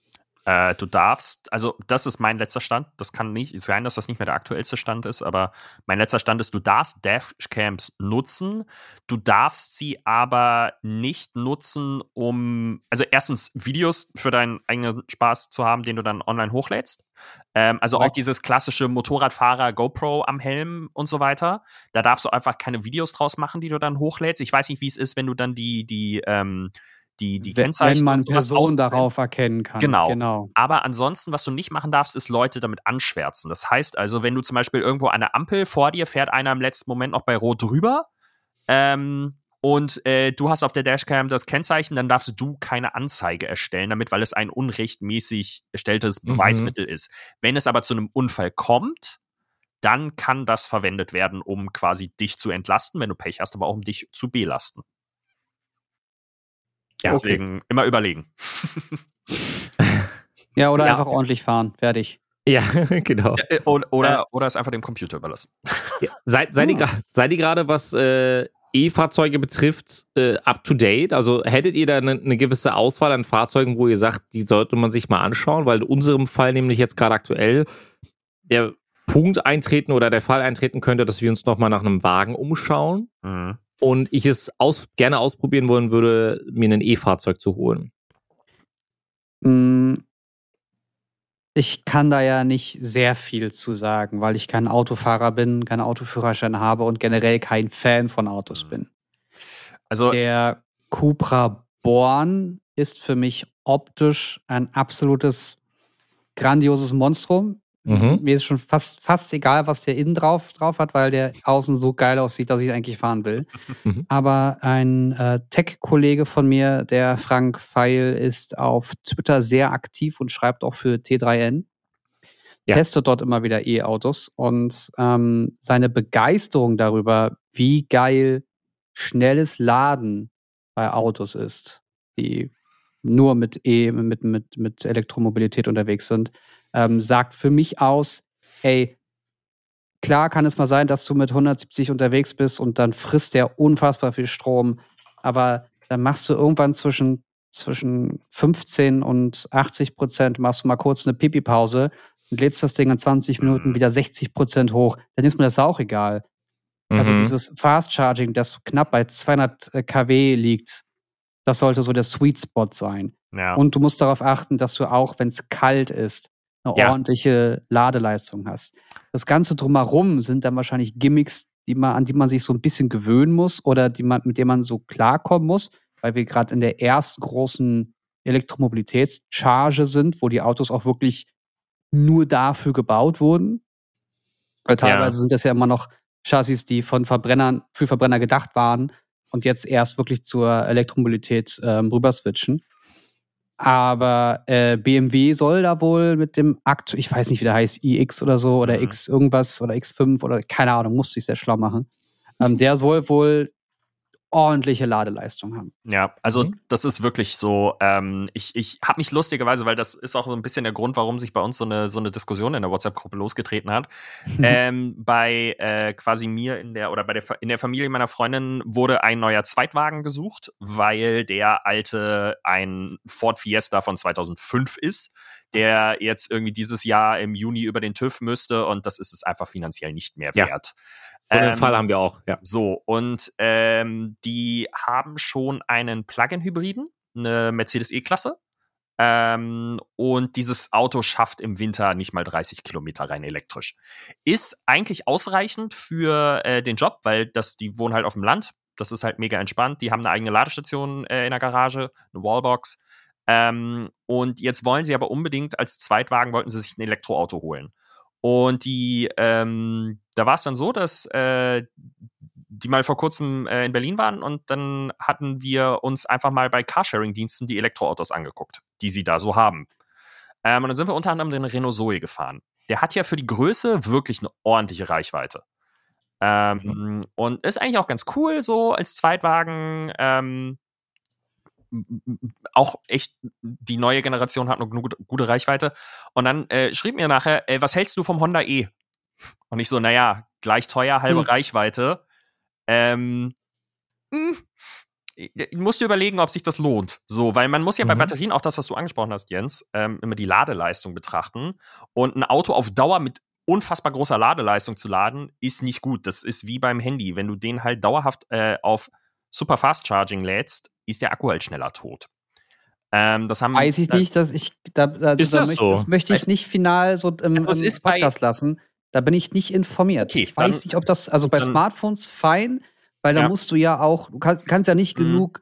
Äh, du darfst, also das ist mein letzter Stand. Das kann nicht sein, dass das nicht mehr der aktuellste Stand ist, aber mein letzter Stand ist, du darfst Dashcams nutzen. Du darfst sie aber nicht nutzen, um, also erstens Videos für deinen eigenen Spaß zu haben, den du dann online hochlädst. Ähm, also auch dieses klassische Motorradfahrer GoPro am Helm und so weiter. Da darfst du einfach keine Videos draus machen, die du dann hochlädst. Ich weiß nicht, wie es ist, wenn du dann die, die, ähm, die, die wenn, Kennzeichen. Wenn man Personen darauf erkennen kann. Genau. genau. Aber ansonsten, was du nicht machen darfst, ist Leute damit anschwärzen. Das heißt also, wenn du zum Beispiel irgendwo an der Ampel vor dir fährt einer im letzten Moment noch bei Rot drüber ähm, und äh, du hast auf der Dashcam das Kennzeichen, dann darfst du keine Anzeige erstellen damit, weil es ein unrechtmäßig erstelltes mhm. Beweismittel mhm. ist. Wenn es aber zu einem Unfall kommt, dann kann das verwendet werden, um quasi dich zu entlasten, wenn du Pech hast, aber auch um dich zu belasten. Deswegen okay. immer überlegen. ja, oder ja. einfach ordentlich fahren. Fertig. Ja, genau. Ja, oder, oder, äh, oder es einfach dem Computer überlassen. Ja. Seid, seid, ihr, seid ihr gerade, was äh, E-Fahrzeuge betrifft, äh, up to date? Also hättet ihr da eine, eine, gewisse Auswahl an Fahrzeugen, wo ihr sagt, die sollte man sich mal anschauen? Weil in unserem Fall nämlich jetzt gerade aktuell der Punkt eintreten oder der Fall eintreten könnte, dass wir uns nochmal nach einem Wagen umschauen. Mhm und ich es aus, gerne ausprobieren wollen würde, mir ein E-Fahrzeug zu holen? Mm, ich kann da ja nicht sehr viel zu sagen, weil ich kein Autofahrer bin, keinen Autoführerschein habe und generell kein Fan von Autos bin. Also der Cupra Born ist für mich optisch ein absolutes grandioses Monstrum. Mhm. Mir ist schon fast, fast egal, was der innen drauf, drauf hat, weil der außen so geil aussieht, dass ich eigentlich fahren will. Mhm. Aber ein äh, Tech-Kollege von mir, der Frank Feil, ist auf Twitter sehr aktiv und schreibt auch für T3N. Ja. Testet dort immer wieder E-Autos und ähm, seine Begeisterung darüber, wie geil schnelles Laden bei Autos ist, die nur mit E, mit, mit, mit Elektromobilität unterwegs sind, ähm, sagt für mich aus, ey, klar kann es mal sein, dass du mit 170 unterwegs bist und dann frisst der unfassbar viel Strom. Aber dann machst du irgendwann zwischen, zwischen 15 und 80 Prozent, machst du mal kurz eine Pipi-Pause und lädst das Ding in 20 Minuten Mhm. wieder 60 Prozent hoch. Dann ist mir das auch egal. Also Mhm. dieses Fast Charging, das knapp bei 200 kW liegt, das sollte so der Sweet Spot sein. Ja. Und du musst darauf achten, dass du auch, wenn es kalt ist, eine Ja. ordentliche Ladeleistung hast. Das Ganze drumherum sind dann wahrscheinlich Gimmicks, die man, an die man sich so ein bisschen gewöhnen muss oder die man, mit denen man so klarkommen muss, weil wir gerade in der ersten großen Elektromobilitätscharge sind, wo die Autos auch wirklich nur dafür gebaut wurden. Weil teilweise sind das ja immer noch Chassis, die von Verbrennern für Verbrenner gedacht waren und jetzt erst wirklich zur Elektromobilität ähm, rüber switchen. Aber äh, BMW soll da wohl mit dem Akt, ich weiß nicht, wie der heißt, iX oder so oder Mhm. X irgendwas oder X5 oder keine Ahnung, musste ich sehr schlau machen. Ähm, der soll wohl ordentliche Ladeleistung haben. Ja, also Mhm. das ist wirklich so. Ähm, ich ich habe mich lustigerweise, weil das ist auch so ein bisschen der Grund, warum sich bei uns so eine so eine Diskussion in der WhatsApp-Gruppe losgetreten hat. ähm, bei äh, quasi mir in der oder bei der in der Familie meiner Freundin wurde ein neuer Zweitwagen gesucht, weil der alte ein Ford Fiesta von 2005 ist, der jetzt irgendwie dieses Jahr im Juni über den TÜV müsste und das ist es einfach finanziell nicht mehr Ja. wert. Und den Ähm, Fall haben wir auch, ja. so, und ähm, die haben schon einen Plug-in-Hybriden, eine Mercedes E-Klasse. Ähm, und dieses Auto schafft im Winter nicht mal 30 Kilometer rein elektrisch. Ist eigentlich ausreichend für äh, den Job, weil das, die wohnen halt auf dem Land. Das ist halt mega entspannt. Die haben eine eigene Ladestation äh, in der Garage, eine Wallbox. Ähm, und jetzt wollen sie aber unbedingt als Zweitwagen wollten sie sich ein Elektroauto holen. Und die, ähm, da war es dann so, dass äh, die mal vor kurzem äh, in Berlin waren und dann hatten wir uns einfach mal bei Carsharing-Diensten die Elektroautos angeguckt, die sie da so haben. Ähm, und dann sind wir unter anderem den Renault Zoe gefahren. Der hat ja für die Größe wirklich eine ordentliche Reichweite. Ähm, Und ist eigentlich auch ganz cool, so als Zweitwagen. Ähm, auch echt, die neue Generation hat eine gute, gute Reichweite. Und dann äh, schrieb mir nachher, äh, was hältst du vom Honda E? Und ich so, naja, gleich teuer, halbe Hm. Reichweite. Ähm, hm, ich musst du überlegen, ob sich das lohnt. So, weil man muss ja bei Mhm. Batterien auch das, was du angesprochen hast, Jens, ähm, immer die Ladeleistung betrachten. Und ein Auto auf Dauer mit unfassbar großer Ladeleistung zu laden, ist nicht gut. Das ist wie beim Handy. Wenn du den halt dauerhaft äh, auf Super Fast Charging lädst, ist der Akku halt schneller tot. Ähm, das haben Weiß ich da- nicht, dass ich da, da, Ist da das möchte, so? das möchte ich nicht final so im, im bei- Podcast lassen. Da bin ich nicht informiert. Okay, ich weiß dann- nicht, ob das, also bei dann- Smartphones fein, weil da Ja. musst du ja auch, du kannst, kannst ja nicht Mhm. genug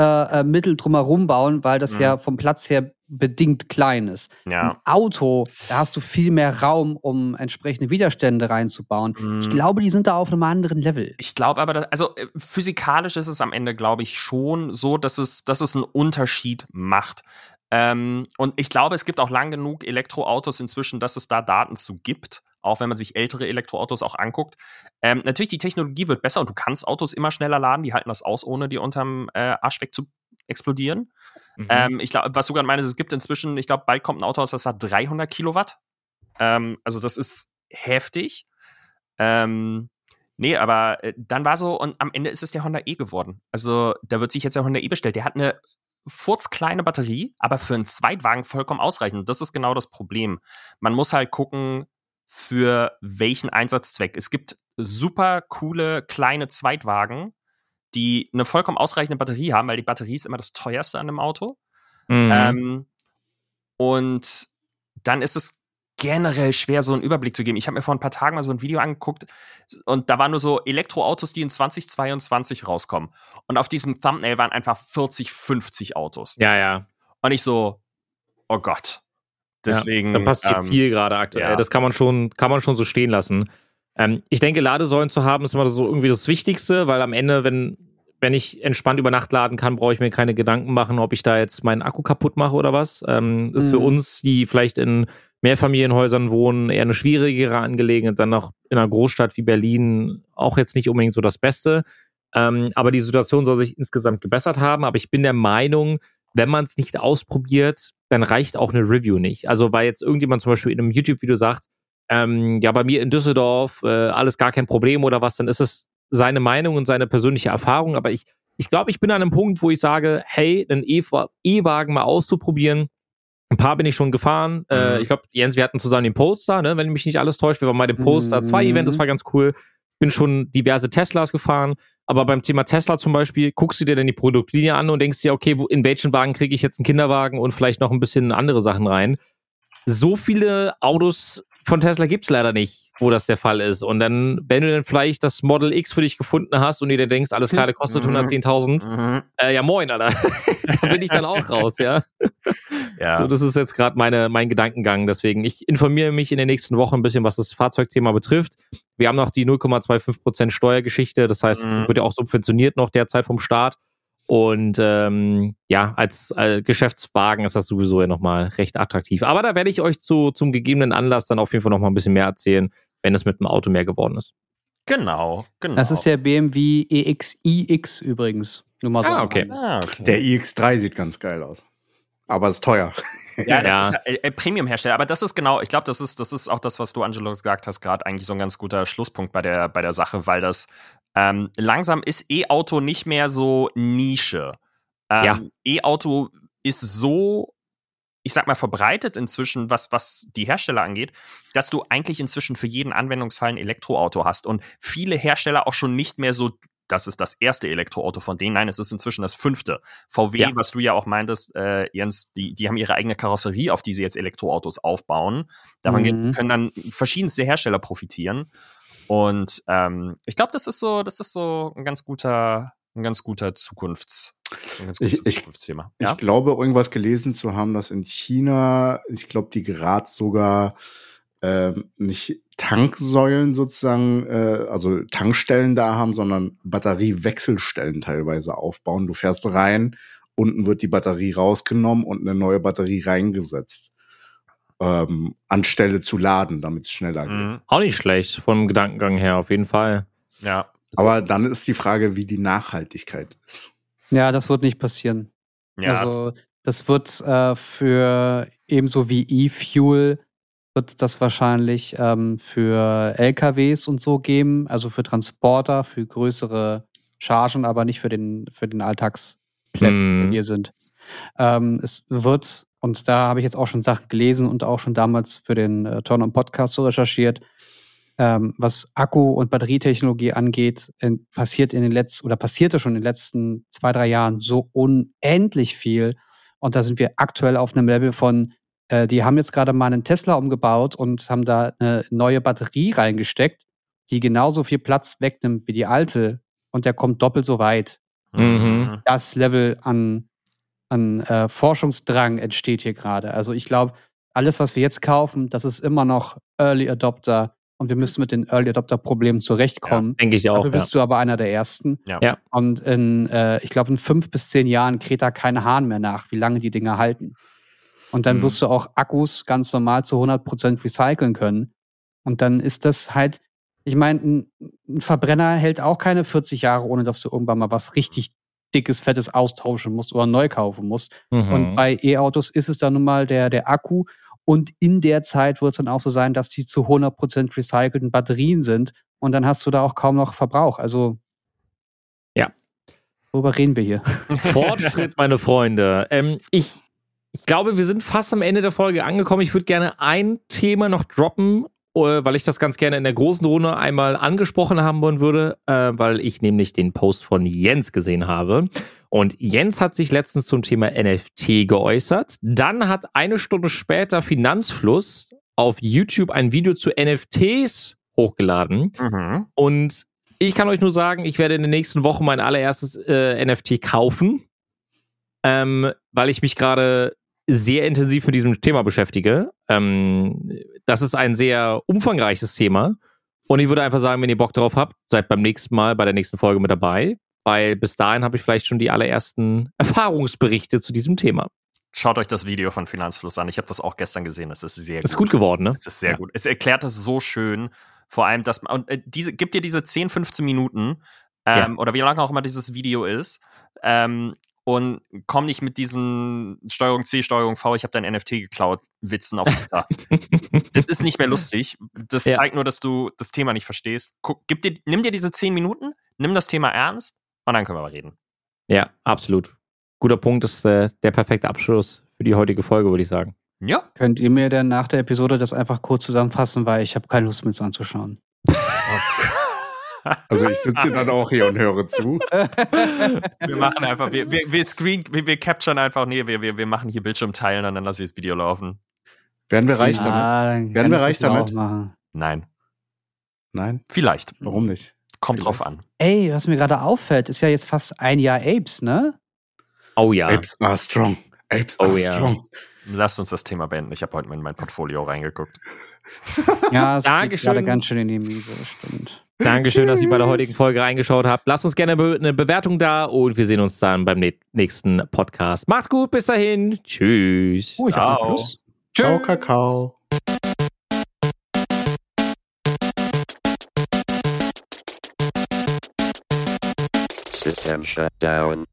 äh, äh, Mittel drumherum bauen, weil das Mhm. ja vom Platz her bedingt klein ist. Ja. Ein Auto, da hast du viel mehr Raum, um entsprechende Widerstände reinzubauen. Ich Mhm. glaube, die sind da auf einem anderen Level. Ich glaube aber, dass, also äh, physikalisch ist es am Ende, glaube ich, schon so, dass es, dass es einen Unterschied macht. Ähm, und ich glaube, es gibt auch lang genug Elektroautos inzwischen, dass es da Daten zu gibt, auch wenn man sich ältere Elektroautos auch anguckt. Ähm, natürlich, die Technologie wird besser und du kannst Autos immer schneller laden, die halten das aus, ohne die unterm äh, Arsch weg zu explodieren. Mhm. Ähm, ich glaube, was du gerade meinst, es gibt inzwischen, ich glaube, bald kommt ein Auto aus, das hat 300 Kilowatt. Ähm, also das ist heftig. Ähm, nee, aber äh, dann war so, und am Ende ist es der Honda E geworden. Also da wird sich jetzt der Honda E bestellt. Der hat eine furzkleine Batterie, aber für einen Zweitwagen vollkommen ausreichend. Das ist genau das Problem. Man muss halt gucken, für welchen Einsatzzweck. Es gibt super coole kleine Zweitwagen, die eine vollkommen ausreichende Batterie haben, weil die Batterie ist immer das teuerste an einem Auto. Mhm. Ähm, und dann ist es generell schwer, so einen Überblick zu geben. Ich habe mir vor ein paar Tagen mal so ein Video angeguckt und da waren nur so Elektroautos, die in 2022 rauskommen. Und auf diesem Thumbnail waren einfach 40, 50 Autos. ja, ja. Und ich so, oh Gott. Deswegen. Da passiert ähm, viel gerade aktuell. ja. Das kann man schon, kann man schon so stehen lassen. Ähm, ich denke, Ladesäulen zu haben, ist immer so irgendwie das Wichtigste, weil am Ende, wenn, wenn ich entspannt über Nacht laden kann, brauche ich mir keine Gedanken machen, ob ich da jetzt meinen Akku kaputt mache oder was. Ähm, ist für Mhm. uns, die vielleicht in Mehrfamilienhäusern wohnen, eher eine schwierigere Angelegenheit. Dann noch in einer Großstadt wie Berlin auch jetzt nicht unbedingt so das Beste. Ähm, aber die Situation soll sich insgesamt gebessert haben. Aber ich bin der Meinung, wenn man es nicht ausprobiert, dann reicht auch eine Review nicht. Also weil jetzt irgendjemand zum Beispiel in einem YouTube-Video sagt, ähm, ja, bei mir in Düsseldorf äh, alles gar kein Problem oder was, dann ist es seine Meinung und seine persönliche Erfahrung. Aber ich, ich glaube, ich bin an einem Punkt, wo ich sage, hey, einen E-Wagen mal auszuprobieren. Ein paar bin ich schon gefahren. Äh, Mhm. ich glaube, Jens, wir hatten zusammen den Polestar, ne, wenn mich nicht alles täuscht. Wir waren bei dem Polestar 2 Event, das Mhm. war ganz cool. Bin schon diverse Teslas gefahren. Aber beim Thema Tesla zum Beispiel, guckst du dir dann die Produktlinie an und denkst dir, okay, wo, in welchen Wagen kriege ich jetzt einen Kinderwagen und vielleicht noch ein bisschen andere Sachen rein. So viele Autos von Tesla gibt's leider nicht, wo das der Fall ist. Und dann, wenn du dann vielleicht das Model X für dich gefunden hast und dir dann denkst, alles klar, der kostet Mhm. 110.000, Mhm. äh, ja moin, Alter. da bin ich dann auch raus, ja. Ja. So, das ist jetzt gerade meine mein Gedankengang. Deswegen, ich informiere mich in den nächsten Wochen ein bisschen, was das Fahrzeugthema betrifft. Wir haben noch die 0,25% Steuergeschichte, das heißt, Mhm. wird ja auch subventioniert noch derzeit vom Staat. Und ähm, ja, als äh, Geschäftswagen ist das sowieso ja nochmal recht attraktiv. Aber da werde ich euch zu, zum gegebenen Anlass dann auf jeden Fall nochmal ein bisschen mehr erzählen, wenn es mit dem Auto mehr geworden ist. Genau, genau. Das ist der BMW EXiX übrigens. Nur mal so. Ah, okay. Ah, okay. Der iX3 sieht ganz geil aus. Aber ist teuer. Ja, das Ja. ist ja, äh, Premium-Hersteller. Aber das ist genau, ich glaube, das ist, das ist auch das, was du, Angelo, gesagt hast, gerade eigentlich so ein ganz guter Schlusspunkt bei der, bei der Sache, weil das ähm, langsam ist E-Auto nicht mehr so Nische. Ähm, Ja. E-Auto ist so, ich sag mal, verbreitet inzwischen, was, was die Hersteller angeht, dass du eigentlich inzwischen für jeden Anwendungsfall ein Elektroauto hast und viele Hersteller auch schon nicht mehr so das ist das erste Elektroauto von denen. Nein, es ist inzwischen das fünfte. VW, Ja. was du ja auch meintest, äh, Jens, die, die haben ihre eigene Karosserie, auf die sie jetzt Elektroautos aufbauen. Davon Mhm. können dann verschiedenste Hersteller profitieren. Und ähm, ich glaube, das ist so, das ist so ein ganz guter, ein ganz guter Zukunfts, ganz Ich- gutes ich- Zukunftsthema. Ich glaube, irgendwas gelesen zu haben, dass in China, ich glaube, die gerade sogar ähm, nicht Tanksäulen sozusagen, äh, also Tankstellen da haben, sondern Batteriewechselstellen teilweise aufbauen. Du fährst rein, unten wird die Batterie rausgenommen und eine neue Batterie reingesetzt. Ähm, anstelle zu laden, damit es schneller geht. Mhm. Auch nicht schlecht vom Gedankengang her, auf jeden Fall. Ja. Aber dann ist die Frage, wie die Nachhaltigkeit ist. Ja, das wird nicht passieren. Ja. Also das wird äh, für ebenso wie E-Fuel wird das wahrscheinlich ähm, für LKWs und so geben, also für Transporter, für größere Chargen, aber nicht für den für den Alltagspleb, Hm. hier sind. Ähm, es wird und da habe ich jetzt auch schon Sachen gelesen und auch schon damals für den äh, Turn on Podcast so recherchiert. Ähm, was Akku- und Batterietechnologie angeht, in, passiert in den letzten oder passierte schon in den letzten zwei, drei Jahren so unendlich viel. Und da sind wir aktuell auf einem Level von, äh, die haben jetzt gerade mal einen Tesla umgebaut und haben da eine neue Batterie reingesteckt, die genauso viel Platz wegnimmt wie die alte. Und der kommt doppelt so weit. Mhm. Das Level an, an äh, Forschungsdrang entsteht hier gerade. Also ich glaube, alles, was wir jetzt kaufen, das ist immer noch Early Adopter. Und wir müssen mit den Early Adopter-Problemen zurechtkommen. Denke ich auch. Dafür Ja. bist du aber einer der Ersten. Ja. Ja. Und in, äh, ich glaube, in fünf bis zehn Jahren kräht da kein Hahn mehr nach, wie lange die Dinger halten. Und dann Mhm. wirst du auch Akkus ganz normal zu 100% recyceln können. Und dann ist das halt, ich meine, ein, ein Verbrenner hält auch keine 40 Jahre, ohne dass du irgendwann mal was richtig dickes, fettes austauschen musst oder neu kaufen musst. Mhm. Und bei E-Autos ist es dann nun mal der, der Akku. Und in der Zeit wird es dann auch so sein, dass die zu 100% recycelten Batterien sind. Und dann hast du da auch kaum noch Verbrauch. Also. Ja. Worüber reden wir hier? Fortschritt, meine Freunde. Ähm, ich, ich glaube, wir sind fast am Ende der Folge angekommen. Ich würde gerne ein Thema noch droppen, äh, weil ich das ganz gerne in der großen Runde einmal angesprochen haben wollen würde, äh, weil ich nämlich den Post von Jens gesehen habe. Und Jens hat sich letztens zum Thema NFT geäußert. Dann hat eine Stunde später Finanzfluss auf YouTube ein Video zu NFTs hochgeladen. Mhm. Und ich kann euch nur sagen, ich werde in den nächsten Wochen mein allererstes äh, NFT kaufen, ähm, weil ich mich gerade sehr intensiv mit diesem Thema beschäftige. Ähm, das ist ein sehr umfangreiches Thema. Und ich würde einfach sagen, wenn ihr Bock drauf habt, seid beim nächsten Mal bei der nächsten Folge mit dabei, weil bis dahin habe ich vielleicht schon die allerersten Erfahrungsberichte zu diesem Thema. Schaut euch das Video von Finanzfluss an. Ich habe das auch gestern gesehen. Es ist sehr Das ist gut geworden, ne? Es ist sehr Ja. gut. Es erklärt das so schön. Vor allem, dass man, und äh, diese, gibt dir diese 10, 15 Minuten, ähm, oder wie lange auch immer dieses Video ist, ähm, und komm nicht mit diesen Steuerung C, Steuerung V, ich habe dein NFT geklaut, Witzen auf Twitter. das ist nicht mehr lustig. Das Ja. zeigt nur, dass du das Thema nicht verstehst. Guck, gib dir, nimm dir diese zehn Minuten, nimm das Thema ernst und dann können wir mal reden. Ja, absolut. Guter Punkt ist äh, der perfekte Abschluss für die heutige Folge, würde ich sagen. Ja. Könnt ihr mir dann nach der Episode das einfach kurz zusammenfassen, weil ich habe keine Lust, mir das anzuschauen. Also ich sitze dann auch hier und höre zu. Wir machen einfach, wir, wir, wir screen, wir, wir capturen einfach, nee, wir, wir, wir machen hier Bildschirm teilen und dann lasse ich das Video laufen. Werden wir reich damit? Ah, dann Werden wir ich reich ja damit? Nein. Nein, Vielleicht. warum nicht? Kommt Vielleicht. drauf an. Ey, was mir gerade auffällt, ist ja jetzt fast ein Jahr Apes, ne? Oh ja. Apes are strong. Apes Oh are ja. strong. Lasst uns das Thema beenden. Ich habe heute in mein Portfolio reingeguckt. Ja, es geht gerade ganz schön in die Miese, stimmt. Dankeschön, dass ihr bei der heutigen Folge reingeschaut habt. Lasst uns gerne eine Bewertung da und wir sehen uns dann beim nächsten Podcast. Macht's gut, bis dahin. Tschüss. Oh, ich Ciao. Plus. Ciao, Kakao. System shut down.